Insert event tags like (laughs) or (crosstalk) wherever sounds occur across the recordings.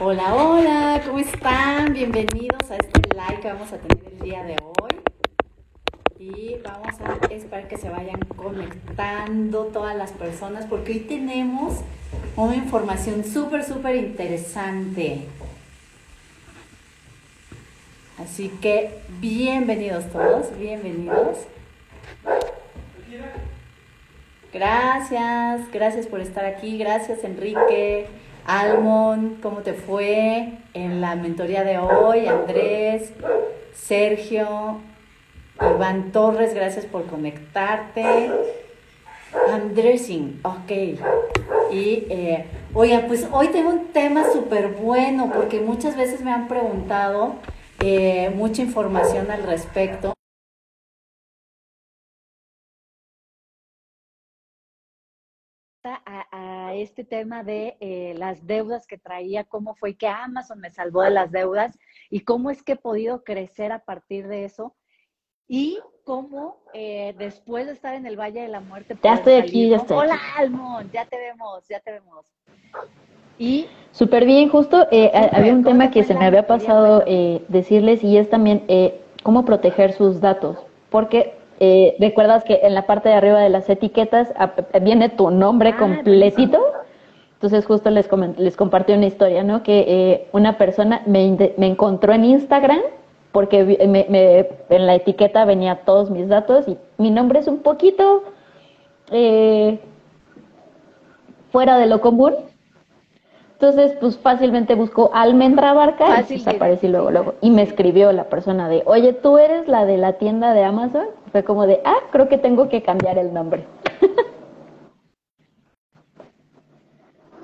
Hola, hola, ¿cómo están? Bienvenidos a este live que vamos a tener el día de hoy. Y vamos a esperar que se vayan conectando todas las personas porque hoy tenemos una información súper, súper interesante. Así que bienvenidos todos, bienvenidos. Gracias, gracias por estar aquí, gracias Enrique. Almon, ¿cómo te fue en la mentoría de hoy? Andrés, Sergio, Iván Torres, gracias por conectarte. Andressing, ok. Y, eh, pues hoy tengo un tema súper bueno porque muchas veces me han preguntado eh, mucha información al respecto. Este tema de eh, las deudas que traía, cómo fue que Amazon me salvó de las deudas y cómo es que he podido crecer a partir de eso y cómo eh, después de estar en el Valle de la Muerte. Ya estoy aquí, ya estoy. Hola, Almon, ya te vemos, ya te vemos. Y súper bien, justo eh, había un tema que se me había pasado decirles y es también cómo proteger sus datos, porque eh, recuerdas que en la parte de arriba de las etiquetas viene tu nombre ah, completito. Entonces justo les, les compartí una historia, ¿no? Que eh, una persona me, me, encontró en Instagram porque me, en la etiqueta venía todos mis datos y mi nombre es un poquito eh, fuera de lo común. Entonces, pues fácilmente buscó Almendra Barca y desaparecí luego, luego. Y me escribió la persona de, oye, ¿tú eres la de la tienda de Amazon? Fue como de, ah, creo que tengo que cambiar el nombre. (laughs)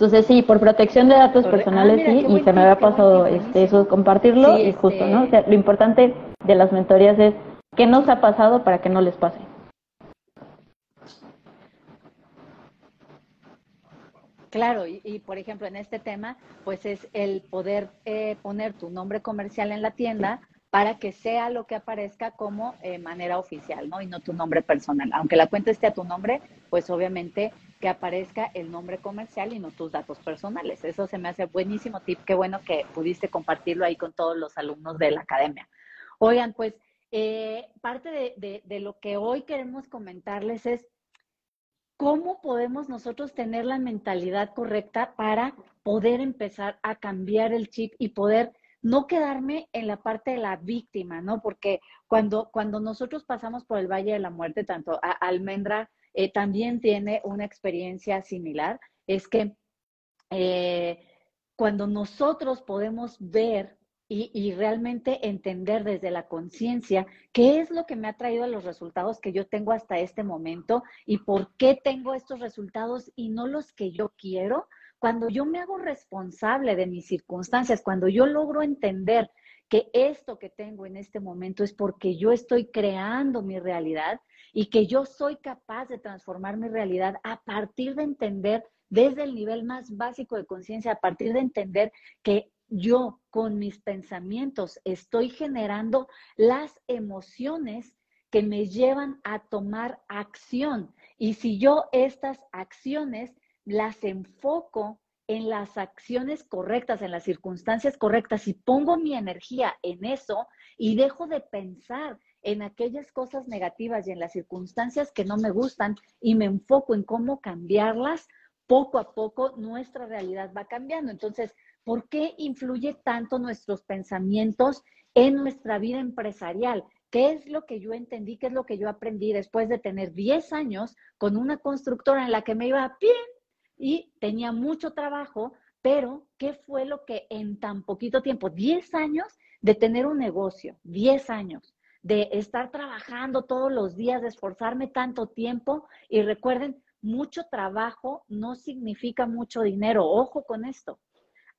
Entonces sí, por protección de datos personales ah, sí, y se me había pasado este, eso compartirlo y justo, ¿no? O sea, lo importante de las mentorías es qué nos ha pasado para que no les pase. Claro, y, por ejemplo en este tema, pues es el poder eh, poner tu nombre comercial en la tienda para que sea lo que aparezca como eh, manera oficial, ¿no? Y no tu nombre personal. Aunque la cuenta esté a tu nombre, pues obviamente que aparezca el nombre comercial y no tus datos personales. Eso se me hace buenísimo tip. Qué bueno que pudiste compartirlo ahí con todos los alumnos de la academia. Oigan, pues eh, parte de, de lo que hoy queremos comentarles es ¿cómo podemos nosotros tener la mentalidad correcta para poder empezar a cambiar el chip y poder no quedarme en la parte de la víctima, ¿no? Porque cuando, cuando nosotros pasamos por el Valle de la Muerte, tanto a Almendra eh, también tiene una experiencia similar, es que eh, cuando nosotros podemos ver y, realmente entender desde la conciencia qué es lo que me ha traído los resultados que yo tengo hasta este momento y por qué tengo estos resultados y no los que yo quiero. Cuando yo me hago responsable de mis circunstancias, cuando yo logro entender que esto que tengo en este momento es porque yo estoy creando mi realidad y que yo soy capaz de transformar mi realidad a partir de entender desde el nivel más básico de conciencia, a partir de entender que yo con mis pensamientos estoy generando las emociones que me llevan a tomar acción. Y si yo estas acciones las enfoco en las acciones correctas, en las circunstancias correctas, y pongo mi energía en eso y dejo de pensar en aquellas cosas negativas y en las circunstancias que no me gustan y me enfoco en cómo cambiarlas, poco a poco nuestra realidad va cambiando. Entonces, ¿Por qué influye tanto nuestros pensamientos en nuestra vida empresarial? ¿Qué es lo que yo entendí? ¿Qué es lo que yo aprendí después de tener 10 años con una constructora en la que me iba bien y tenía mucho trabajo? Pero, ¿qué fue lo que en tan poquito tiempo, 10 años de tener un negocio, 10 años, de estar trabajando todos los días, de esforzarme tanto tiempo? Y recuerden, mucho trabajo no significa mucho dinero. Ojo con esto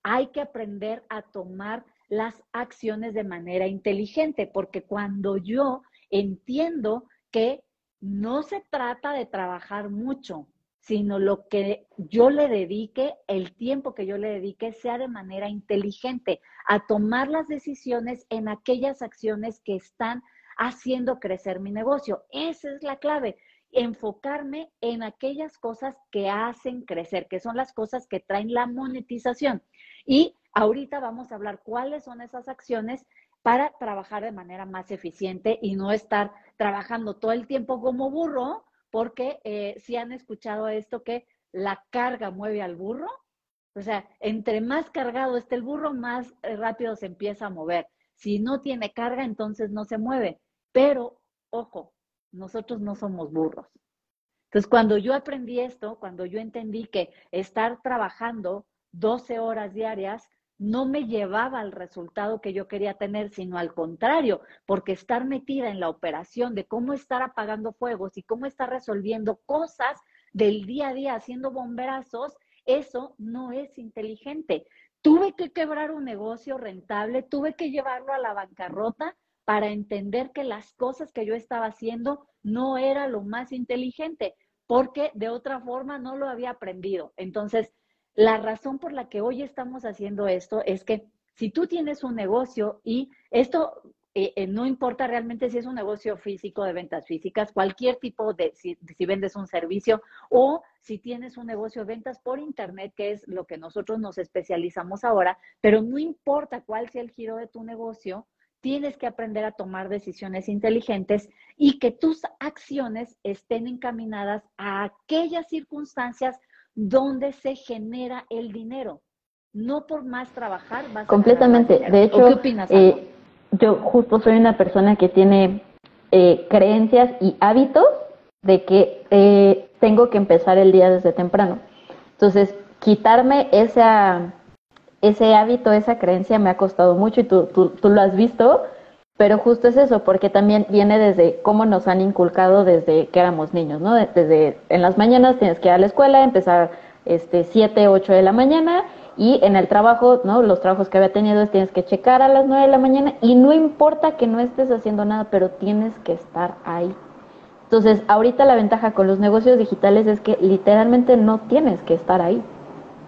hay que aprender a tomar las acciones de manera inteligente, porque cuando yo entiendo que no se trata de trabajar mucho, sino lo que yo le dedique, el tiempo que yo le dedique, sea de manera inteligente, a tomar las decisiones en aquellas acciones que están haciendo crecer mi negocio. Esa es la clave, enfocarme en aquellas cosas que hacen crecer, que son las cosas que traen la monetización. Y ahorita vamos a hablar cuáles son esas acciones para trabajar de manera más eficiente y no estar trabajando todo el tiempo como burro, porque eh, si han escuchado esto que la carga mueve al burro, o sea, entre más cargado esté el burro, más eh, rápido se empieza a mover. Si no tiene carga, entonces no se mueve. Pero, ojo, nosotros no somos burros. Entonces, cuando yo aprendí esto, cuando yo entendí que estar trabajando 12 horas diarias no me llevaba al resultado que yo quería tener, sino al contrario, porque estar metida en la operación de cómo estar apagando fuegos y cómo estar resolviendo cosas del día a día, haciendo bomberazos, eso no es inteligente. Tuve que quebrar un negocio rentable, tuve que llevarlo a la bancarrota para entender que las cosas que yo estaba haciendo no era lo más inteligente, porque de otra forma no lo había aprendido. Entonces, la razón por la que hoy estamos haciendo esto es que si tú tienes un negocio y esto eh, eh, no importa realmente si es un negocio físico de ventas físicas, cualquier tipo de, si, si, vendes un servicio o si tienes un negocio de ventas por internet, que es lo que nosotros nos especializamos ahora, pero no importa cuál sea el giro de tu negocio, tienes que aprender a tomar decisiones inteligentes y que tus acciones estén encaminadas a aquellas circunstancias donde se genera el dinero. No por más trabajar vas Completamente. de hecho, ¿qué opinas? Eh, yo justo soy una persona que tiene eh, creencias y hábitos de que eh, tengo que empezar el día desde temprano. Entonces, quitarme esa, ese hábito, esa creencia me ha costado mucho y tú, tú, tú lo has visto, pero justo es eso, porque también viene desde cómo nos han inculcado desde que éramos niños, ¿no? Desde en las mañanas tienes que ir a la escuela, empezar este 7, 8 de la mañana y en el trabajo, ¿no? Los trabajos que había tenido es tienes que checar a las 9 de la mañana y no importa que no estés haciendo nada, pero tienes que estar ahí. Entonces, ahorita la ventaja con los negocios digitales es que literalmente no tienes que estar ahí,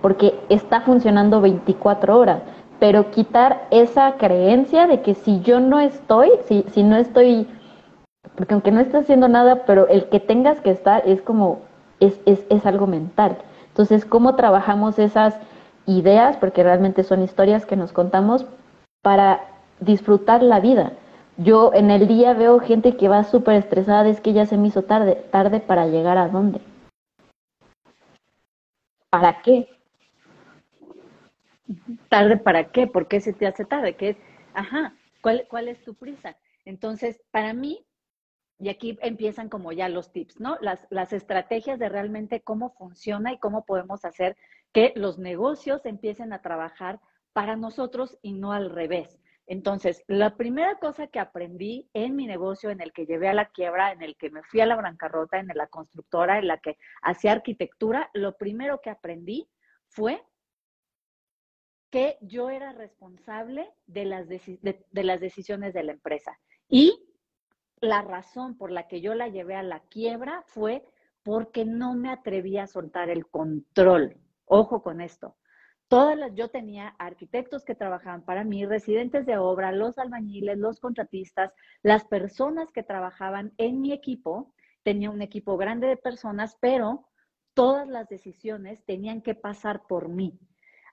porque está funcionando 24 horas pero quitar esa creencia de que si yo no estoy, si, si no estoy, porque aunque no estés haciendo nada, pero el que tengas que estar es como, es, es, es algo mental. Entonces, ¿cómo trabajamos esas ideas? Porque realmente son historias que nos contamos para disfrutar la vida. Yo en el día veo gente que va súper estresada, es que ya se me hizo tarde, tarde para llegar a dónde. ¿Para qué? ¿Tarde para qué? ¿Por qué se te hace tarde? ¿Qué es? Ajá, ¿cuál, ¿cuál es tu prisa? Entonces, para mí, y aquí empiezan como ya los tips, ¿no? Las, las estrategias de realmente cómo funciona y cómo podemos hacer que los negocios empiecen a trabajar para nosotros y no al revés. Entonces, la primera cosa que aprendí en mi negocio, en el que llevé a la quiebra, en el que me fui a la bancarrota, en la constructora, en la que hacía arquitectura, lo primero que aprendí fue que yo era responsable de las, de, las decisiones de la empresa. Y la razón por la que yo la llevé a la quiebra fue porque no me atreví a soltar el control. Ojo con esto. Todas las, yo tenía arquitectos que trabajaban para mí, residentes de obra, los albañiles, los contratistas, las personas que trabajaban en mi equipo. Tenía un equipo grande de personas, pero todas las decisiones tenían que pasar por mí.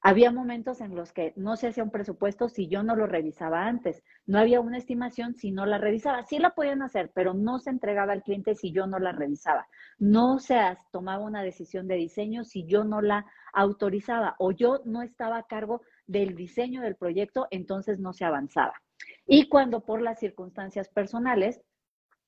Había momentos en los que no se hacía un presupuesto si yo no lo revisaba antes. No había una estimación si no la revisaba. Sí la podían hacer, pero no se entregaba al cliente si yo no la revisaba. No se tomaba una decisión de diseño si yo no la autorizaba o yo no estaba a cargo del diseño del proyecto, entonces no se avanzaba. Y cuando por las circunstancias personales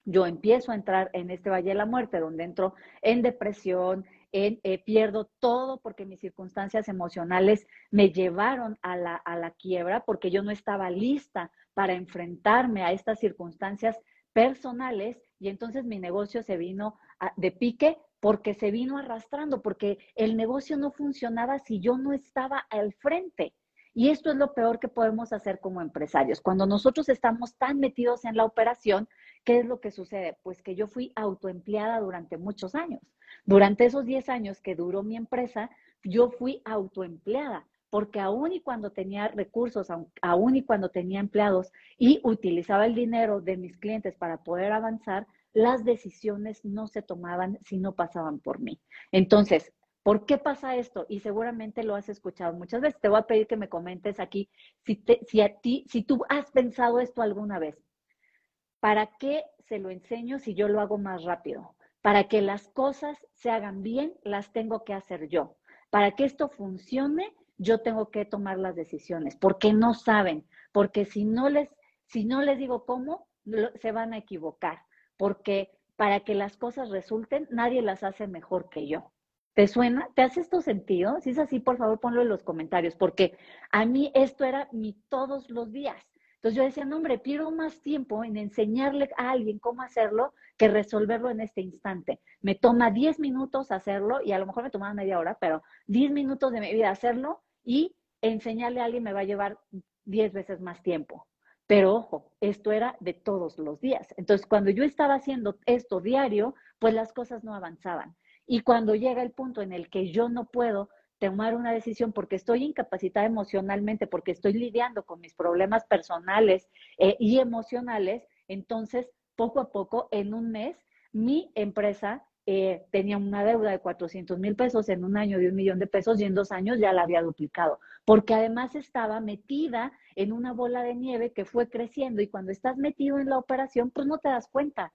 yo empiezo a entrar en este Valle de la Muerte, donde entro en depresión, eh, pierdo todo porque mis circunstancias emocionales me llevaron a la, a la quiebra, porque yo no estaba lista para enfrentarme a estas circunstancias personales y entonces mi negocio se vino de pique porque se vino arrastrando, porque el negocio no funcionaba si yo no estaba al frente. Y esto es lo peor que podemos hacer como empresarios. Cuando nosotros estamos tan metidos en la operación, ¿qué es lo que sucede? Pues que yo fui autoempleada durante muchos años. Durante esos 10 años que duró mi empresa, yo fui autoempleada, porque aún y cuando tenía recursos, aún y cuando tenía empleados y utilizaba el dinero de mis clientes para poder avanzar, las decisiones no se tomaban si no pasaban por mí. Entonces, ¿Por qué pasa esto? Y seguramente lo has escuchado muchas veces. Te voy a pedir que me comentes aquí si, si a ti, si tú has pensado esto alguna vez. ¿Para qué se lo enseño si yo lo hago más rápido? Para que las cosas se hagan bien, las tengo que hacer yo. Para que esto funcione, yo tengo que tomar las decisiones, porque no saben, porque si no les, si no les digo cómo, se van a equivocar, porque para que las cosas resulten, nadie las hace mejor que yo. ¿Te suena? ¿Te hace esto sentido? Si es así, por favor, ponlo en los comentarios, porque a mí esto era mi todos los días. Entonces yo decía, no, hombre, pierdo más tiempo en enseñarle a alguien cómo hacerlo que resolverlo en este instante. Me toma 10 minutos hacerlo y a lo mejor me tomaba media hora, pero 10 minutos de mi vida hacerlo y enseñarle a alguien me va a llevar 10 veces más tiempo. Pero ojo, esto era de todos los días. Entonces, cuando yo estaba haciendo esto diario, pues las cosas no avanzaban. Y cuando llega el punto en el que yo no puedo tomar una decisión porque estoy incapacitada emocionalmente, porque estoy lidiando con mis problemas personales eh, y emocionales, entonces poco a poco, en un mes, mi empresa eh, tenía una deuda de 400 mil pesos, en un año de un millón de pesos y en dos años ya la había duplicado, porque además estaba metida en una bola de nieve que fue creciendo y cuando estás metido en la operación, pues no te das cuenta.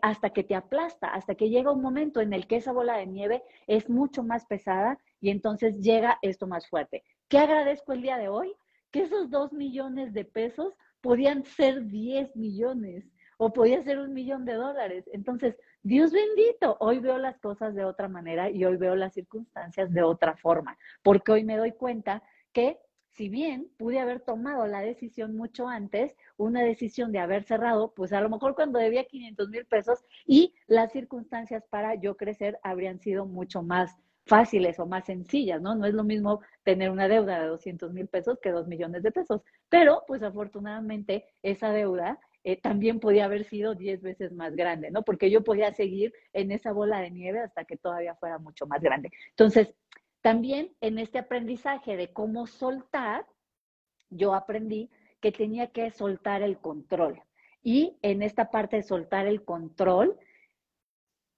Hasta que te aplasta, hasta que llega un momento en el que esa bola de nieve es mucho más pesada y entonces llega esto más fuerte. ¿Qué agradezco el día de hoy? Que esos dos millones de pesos podían ser 10 millones o podía ser un millón de dólares. Entonces, Dios bendito, hoy veo las cosas de otra manera y hoy veo las circunstancias de otra forma, porque hoy me doy cuenta que si bien pude haber tomado la decisión mucho antes, una decisión de haber cerrado, pues a lo mejor cuando debía 500 mil pesos y las circunstancias para yo crecer habrían sido mucho más fáciles o más sencillas, ¿no? No es lo mismo tener una deuda de 200 mil pesos que 2 millones de pesos, pero pues afortunadamente esa deuda eh, también podía haber sido 10 veces más grande, ¿no? Porque yo podía seguir en esa bola de nieve hasta que todavía fuera mucho más grande. Entonces, también en este aprendizaje de cómo soltar, yo aprendí que tenía que soltar el control. Y en esta parte de soltar el control,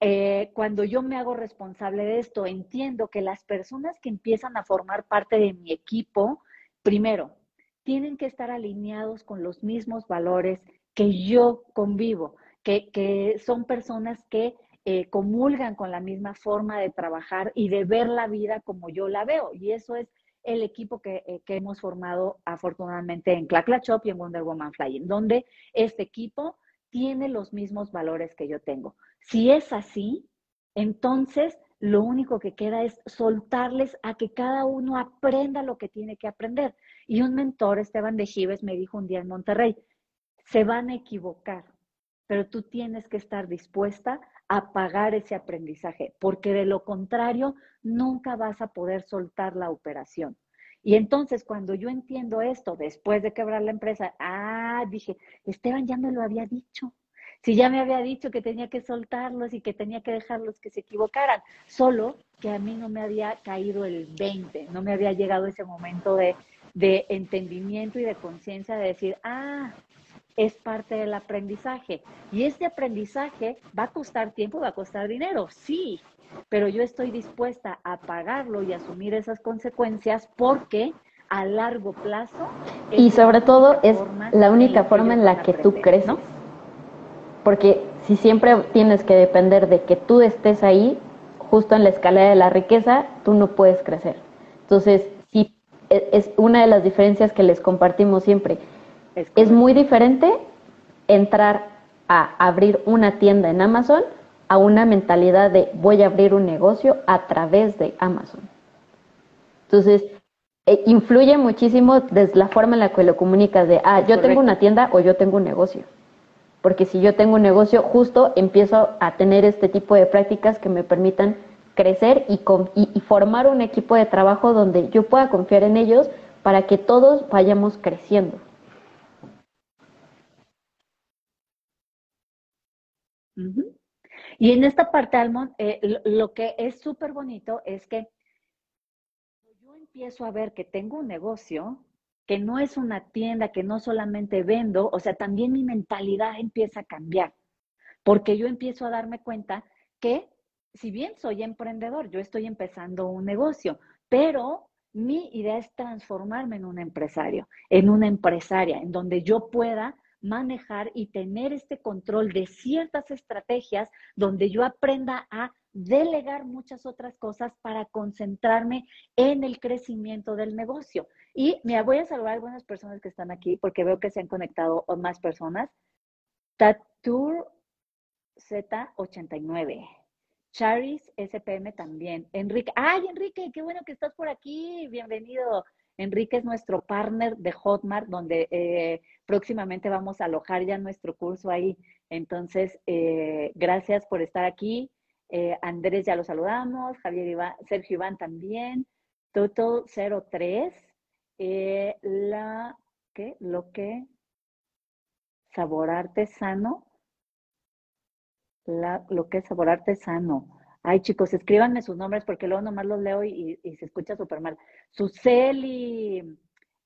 eh, cuando yo me hago responsable de esto, entiendo que las personas que empiezan a formar parte de mi equipo, primero, tienen que estar alineados con los mismos valores que yo convivo, que, son personas que eh, comulgan con la misma forma de trabajar y de ver la vida como yo la veo. Y eso es el equipo que, eh, que hemos formado afortunadamente en Clacla Shop y en Wonder Woman Flying, donde este equipo tiene los mismos valores que yo tengo. Si es así, entonces lo único que queda es soltarles a que cada uno aprenda lo que tiene que aprender. Y un mentor, Esteban de Gives, me dijo un día en Monterrey, se van a equivocar, pero tú tienes que estar dispuesta a pagar ese aprendizaje, porque de lo contrario nunca vas a poder soltar la operación. Y entonces cuando yo entiendo esto, después de quebrar la empresa, ah, dije, Esteban ya me lo había dicho, si ya me había dicho que tenía que soltarlos y que tenía que dejarlos que se equivocaran, solo que a mí no me había caído el 20, no me había llegado ese momento de, de entendimiento y de conciencia de decir, ah, es parte del aprendizaje. Y este aprendizaje va a costar tiempo, va a costar dinero, sí, pero yo estoy dispuesta a pagarlo y asumir esas consecuencias porque a largo plazo... Y sobre todo es la única forma en la que tú creces. ¿no? porque si siempre tienes que depender de que tú estés ahí, justo en la escalera de la riqueza, tú no puedes crecer. Entonces, sí, e, es una de las diferencias que les compartimos siempre. Es, muy diferente entrar a abrir una tienda en Amazon a una mentalidad de voy a abrir un negocio a través de Amazon. Entonces, e, influye muchísimo desde la forma en la que lo comunicas de, ah, yo tengo una tienda o yo tengo un negocio porque si yo tengo un negocio, justo empiezo a tener este tipo de prácticas que me permitan crecer y, y, formar un equipo de trabajo donde yo pueda confiar en ellos para que todos vayamos creciendo. Y en esta parte, Almond, eh, lo que es súper bonito es que yo empiezo a ver que tengo un negocio, que no es una tienda, que no solamente vendo, o sea, también mi mentalidad empieza a cambiar, porque yo empiezo a darme cuenta que si bien soy emprendedor, yo estoy empezando un negocio, pero mi idea es transformarme en un empresario, en una empresaria, en donde yo pueda manejar y tener este control de ciertas estrategias donde yo aprenda a delegar muchas otras cosas para concentrarme en el crecimiento del negocio. Y me voy a saludar a algunas personas que están aquí porque veo que se han conectado más personas. Tatur Z89. Charis SPM también. Enrique, ay Enrique, qué bueno que estás por aquí. Bienvenido. Enrique es nuestro partner de Hotmart, donde eh, próximamente vamos a alojar ya nuestro curso ahí. Entonces, eh, gracias por estar aquí. Eh, Andrés ya lo saludamos, Javier Iván, Sergio Iván también. Toto 03. la, ¿qué? Lo que sabor artesano. La, lo que es sabor artesano. Ay, chicos, escríbanme sus nombres porque luego nomás los leo y, se escucha súper mal. Suseli,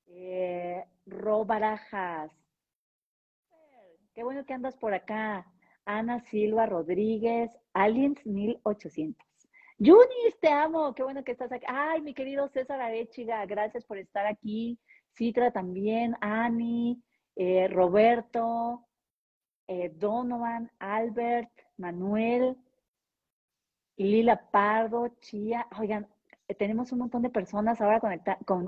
eh, Ro Barajas. Qué bueno que andas por acá. Ana Silva Rodríguez, Aliens 1800. Yunis, te amo, qué bueno que estás aquí. Ay, mi querido César Arechiga, gracias por estar aquí. Citra también, Ani, eh, Roberto, eh, Donovan, Albert, Manuel, Lila Pardo, Chía, oigan, tenemos un montón de personas ahora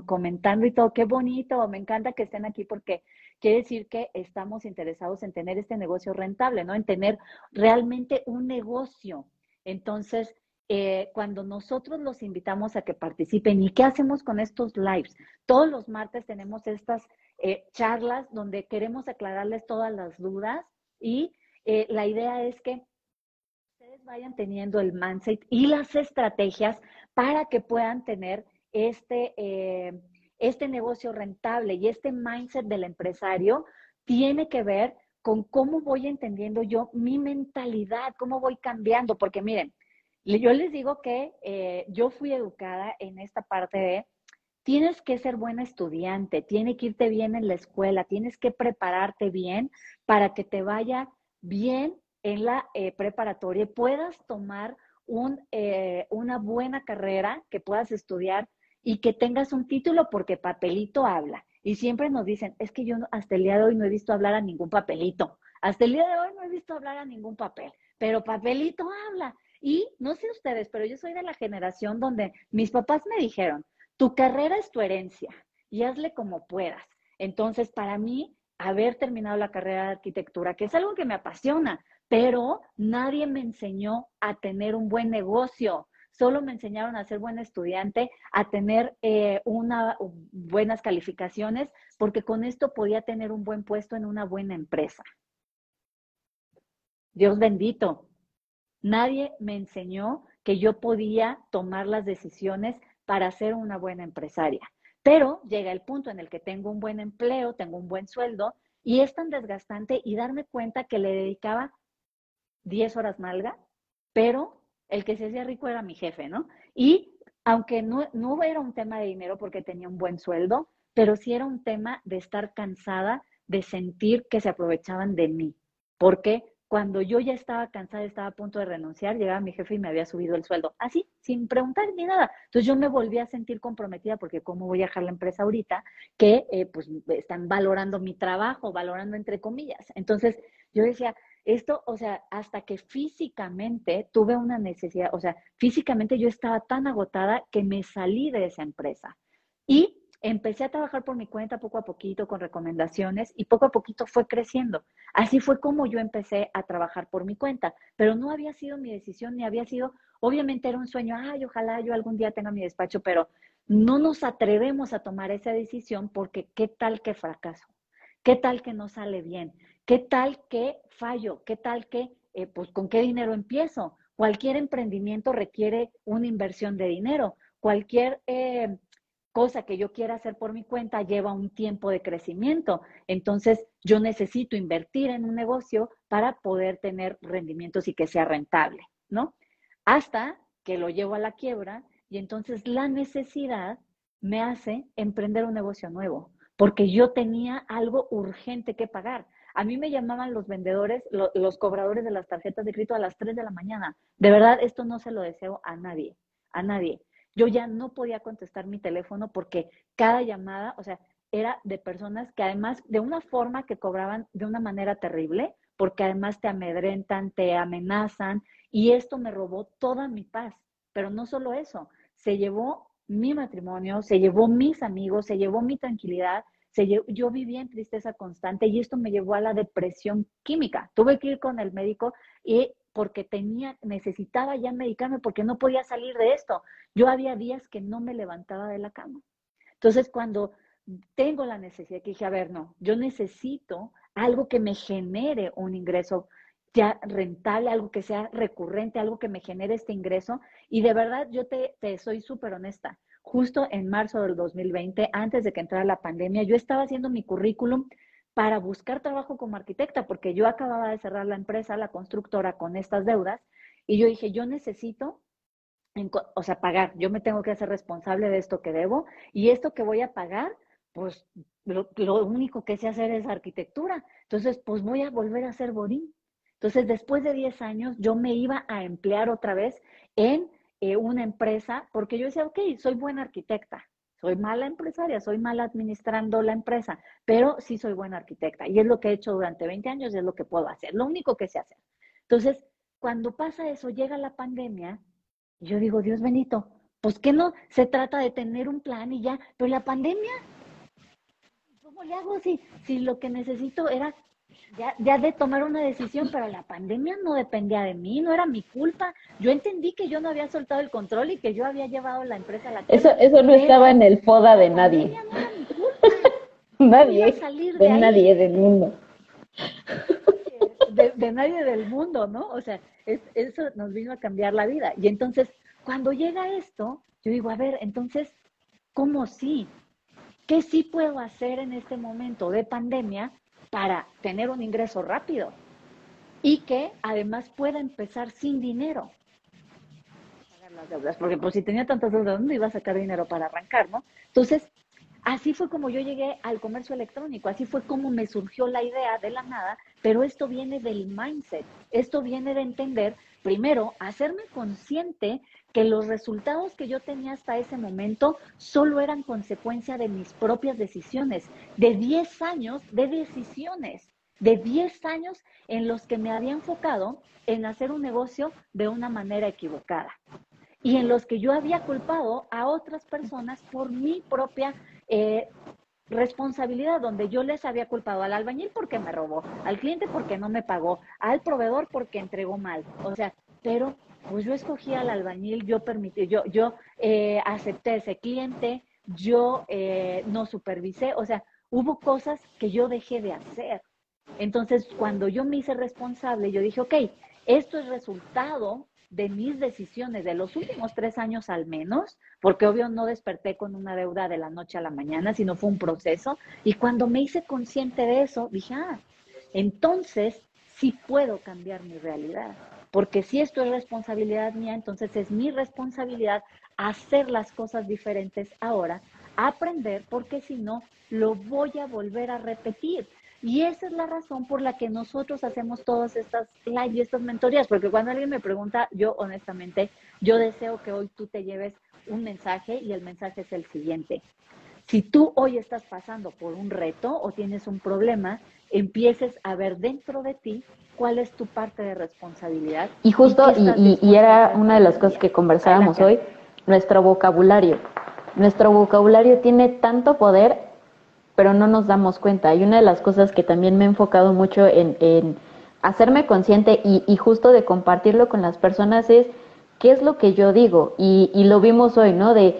comentando y todo, qué bonito, me encanta que estén aquí porque quiere decir que estamos interesados en tener este negocio rentable, ¿no? En tener realmente un negocio. Entonces, eh, cuando nosotros los invitamos a que participen, ¿y qué hacemos con estos lives? Todos los martes tenemos estas eh, charlas donde queremos aclararles todas las dudas y eh, la idea es que vayan teniendo el mindset y las estrategias para que puedan tener este, eh, este negocio rentable y este mindset del empresario tiene que ver con cómo voy entendiendo yo mi mentalidad, cómo voy cambiando, porque miren, yo les digo que eh, yo fui educada en esta parte de tienes que ser buena estudiante, tiene que irte bien en la escuela, tienes que prepararte bien para que te vaya bien en la eh, preparatoria puedas tomar un, eh, una buena carrera, que puedas estudiar y que tengas un título porque papelito habla. Y siempre nos dicen, es que yo hasta el día de hoy no he visto hablar a ningún papelito. Hasta el día de hoy no he visto hablar a ningún papel, pero papelito habla. Y no sé ustedes, pero yo soy de la generación donde mis papás me dijeron, tu carrera es tu herencia y hazle como puedas. Entonces, para mí, haber terminado la carrera de arquitectura, que es algo que me apasiona, pero nadie me enseñó a tener un buen negocio. Solo me enseñaron a ser buen estudiante, a tener eh, una, buenas calificaciones, porque con esto podía tener un buen puesto en una buena empresa. Dios bendito. Nadie me enseñó que yo podía tomar las decisiones para ser una buena empresaria. Pero llega el punto en el que tengo un buen empleo, tengo un buen sueldo y es tan desgastante y darme cuenta que le dedicaba 10 horas malga, pero el que se hacía rico era mi jefe, ¿no? Y aunque no, no era un tema de dinero porque tenía un buen sueldo, pero sí era un tema de estar cansada, de sentir que se aprovechaban de mí. Porque cuando yo ya estaba cansada, estaba a punto de renunciar, llegaba mi jefe y me había subido el sueldo, así, sin preguntar ni nada. Entonces yo me volví a sentir comprometida porque cómo voy a dejar la empresa ahorita que eh, pues están valorando mi trabajo, valorando entre comillas. Entonces yo decía, esto, o sea, hasta que físicamente tuve una necesidad, o sea, físicamente yo estaba tan agotada que me salí de esa empresa. Y empecé a trabajar por mi cuenta poco a poquito con recomendaciones y poco a poquito fue creciendo. Así fue como yo empecé a trabajar por mi cuenta, pero no había sido mi decisión ni había sido, obviamente era un sueño, ay, ojalá yo algún día tenga mi despacho, pero no nos atrevemos a tomar esa decisión porque qué tal que fracaso, qué tal que no sale bien, ¿Qué tal que fallo? ¿Qué tal que, eh, pues, con qué dinero empiezo? Cualquier emprendimiento requiere una inversión de dinero. Cualquier eh, cosa que yo quiera hacer por mi cuenta lleva un tiempo de crecimiento. Entonces, yo necesito invertir en un negocio para poder tener rendimientos y que sea rentable, ¿no? Hasta que lo llevo a la quiebra y entonces la necesidad me hace emprender un negocio nuevo, porque yo tenía algo urgente que pagar a mí me llamaban los vendedores, los cobradores de las tarjetas de crédito a las 3 de la mañana. De verdad, esto no se lo deseo a nadie, a nadie. Yo ya no podía contestar mi teléfono porque cada llamada, o sea, era de personas que además de una forma que cobraban de una manera terrible, porque además te amedrentan, te amenazan, y esto me robó toda mi paz. Pero no solo eso, se llevó mi matrimonio, se llevó mis amigos, se llevó mi tranquilidad, yo vivía en tristeza constante y esto me llevó a la depresión química. Tuve que ir con el médico y porque tenía, necesitaba ya medicarme porque no podía salir de esto. Yo había días que no me levantaba de la cama. Entonces, cuando tengo la necesidad, que dije, a ver, no, yo necesito algo que me genere un ingreso ya rentable, algo que sea recurrente, algo que me genere este ingreso. Y de verdad, yo te, te soy súper honesta. Justo en marzo del 2020, antes de que entrara la pandemia, yo estaba haciendo mi currículum para buscar trabajo como arquitecta, porque yo acababa de cerrar la empresa, la constructora, con estas deudas, y yo dije, yo necesito, o sea, pagar, yo me tengo que hacer responsable de esto que debo, y esto que voy a pagar, pues lo, único que sé hacer es arquitectura. Entonces, pues voy a volver a ser bodín. Entonces, después de 10 años, yo me iba a emplear otra vez en eh, una empresa, porque yo decía, ok, soy buena arquitecta, soy mala empresaria, soy mala administrando la empresa, pero sí soy buena arquitecta. Y es lo que he hecho durante 20 años, es lo que puedo hacer, lo único que sé hacer. Entonces, cuando pasa eso, llega la pandemia, y yo digo, Dios benito, pues que no se trata de tener un plan y ya, pero la pandemia, ¿cómo le hago si, si lo que necesito era ya, ya de tomar una decisión, pero la pandemia no dependía de mí, no era mi culpa. Yo entendí que yo no había soltado el control y que yo había llevado la empresa a la Eso, eso no estaba en el FODA de nadie. (laughs) nadie. de, nadie del mundo. De, nadie del mundo, ¿no? O sea, eso nos vino a cambiar la vida. Y entonces, cuando llega esto, yo digo, a ver, entonces, ¿cómo sí? ¿Qué sí puedo hacer en este momento de pandemia para tener un ingreso rápido y que además pueda empezar sin dinero. Porque pues si tenía tantas deudas, ¿dónde iba a sacar dinero para arrancar, no? Entonces, así fue como yo llegué al comercio electrónico, así fue como me surgió la idea de la nada, pero esto viene del mindset, esto viene de entender, primero, hacerme consciente que los resultados que yo tenía hasta ese momento solo eran consecuencia de mis propias decisiones, de 10 años de decisiones, de 10 años en los que me había enfocado en hacer un negocio de una manera equivocada y en los que yo había culpado a otras personas por mi propia eh, responsabilidad, donde yo les había culpado al albañil porque me robó, al cliente porque no me pagó, al proveedor porque entregó mal. O sea, pero pues yo escogí al albañil, yo permití, yo, yo eh, acepté ese cliente, yo eh, no supervisé, o sea, hubo cosas que yo dejé de hacer. Entonces, cuando yo me hice responsable, yo dije, ok, esto es resultado de mis decisiones de los últimos tres años al menos, porque obvio no desperté con una deuda de la noche a la mañana, sino fue un proceso. Y cuando me hice consciente de eso, dije, ah, entonces sí puedo cambiar mi realidad porque si esto es responsabilidad mía, entonces es mi responsabilidad hacer las cosas diferentes ahora, aprender, porque si no, lo voy a volver a repetir. Y esa es la razón por la que nosotros hacemos todas estas live y estas mentorías, porque cuando alguien me pregunta, yo honestamente, yo deseo que hoy tú te lleves un mensaje y el mensaje es el siguiente. Si tú hoy estás pasando por un reto o tienes un problema, empieces a ver dentro de ti cuál es tu parte de responsabilidad. Y justo, y, era una de las cosas que conversábamos hoy, nuestro vocabulario. Nuestro vocabulario tiene tanto poder, pero no nos damos cuenta. Y una de las cosas que también me he enfocado mucho en, hacerme consciente y, justo de compartirlo con las personas es qué es lo que yo digo. Y, lo vimos hoy, ¿no? De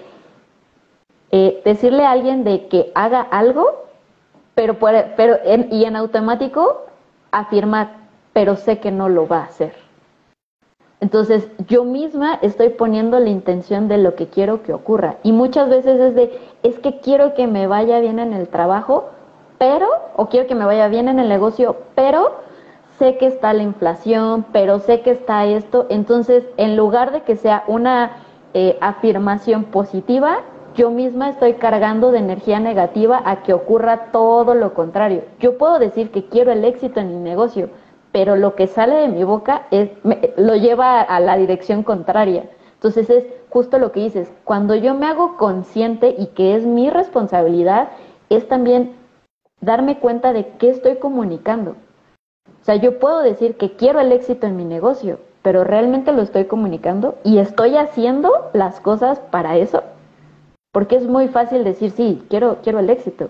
eh, decirle a alguien de que haga algo, pero, pero y en automático afirmar, pero sé que no lo va a hacer. Entonces, yo misma estoy poniendo la intención de lo que quiero que ocurra. Y muchas veces es de, es que quiero que me vaya bien en el trabajo, pero, o quiero que me vaya bien en el negocio, pero sé que está la inflación, pero sé que está esto. Entonces, en lugar de que sea una eh, afirmación positiva, yo misma estoy cargando de energía negativa a que ocurra todo lo contrario. Yo puedo decir que quiero el éxito en mi negocio, pero lo que sale de mi boca es, lo lleva a la dirección contraria. Entonces es justo lo que dices, cuando yo me hago consciente y que es mi responsabilidad, es también darme cuenta de qué estoy comunicando. O sea, yo puedo decir que quiero el éxito en mi negocio, pero realmente lo estoy comunicando y estoy haciendo las cosas para eso. Porque es muy fácil decir, sí, quiero, quiero el éxito,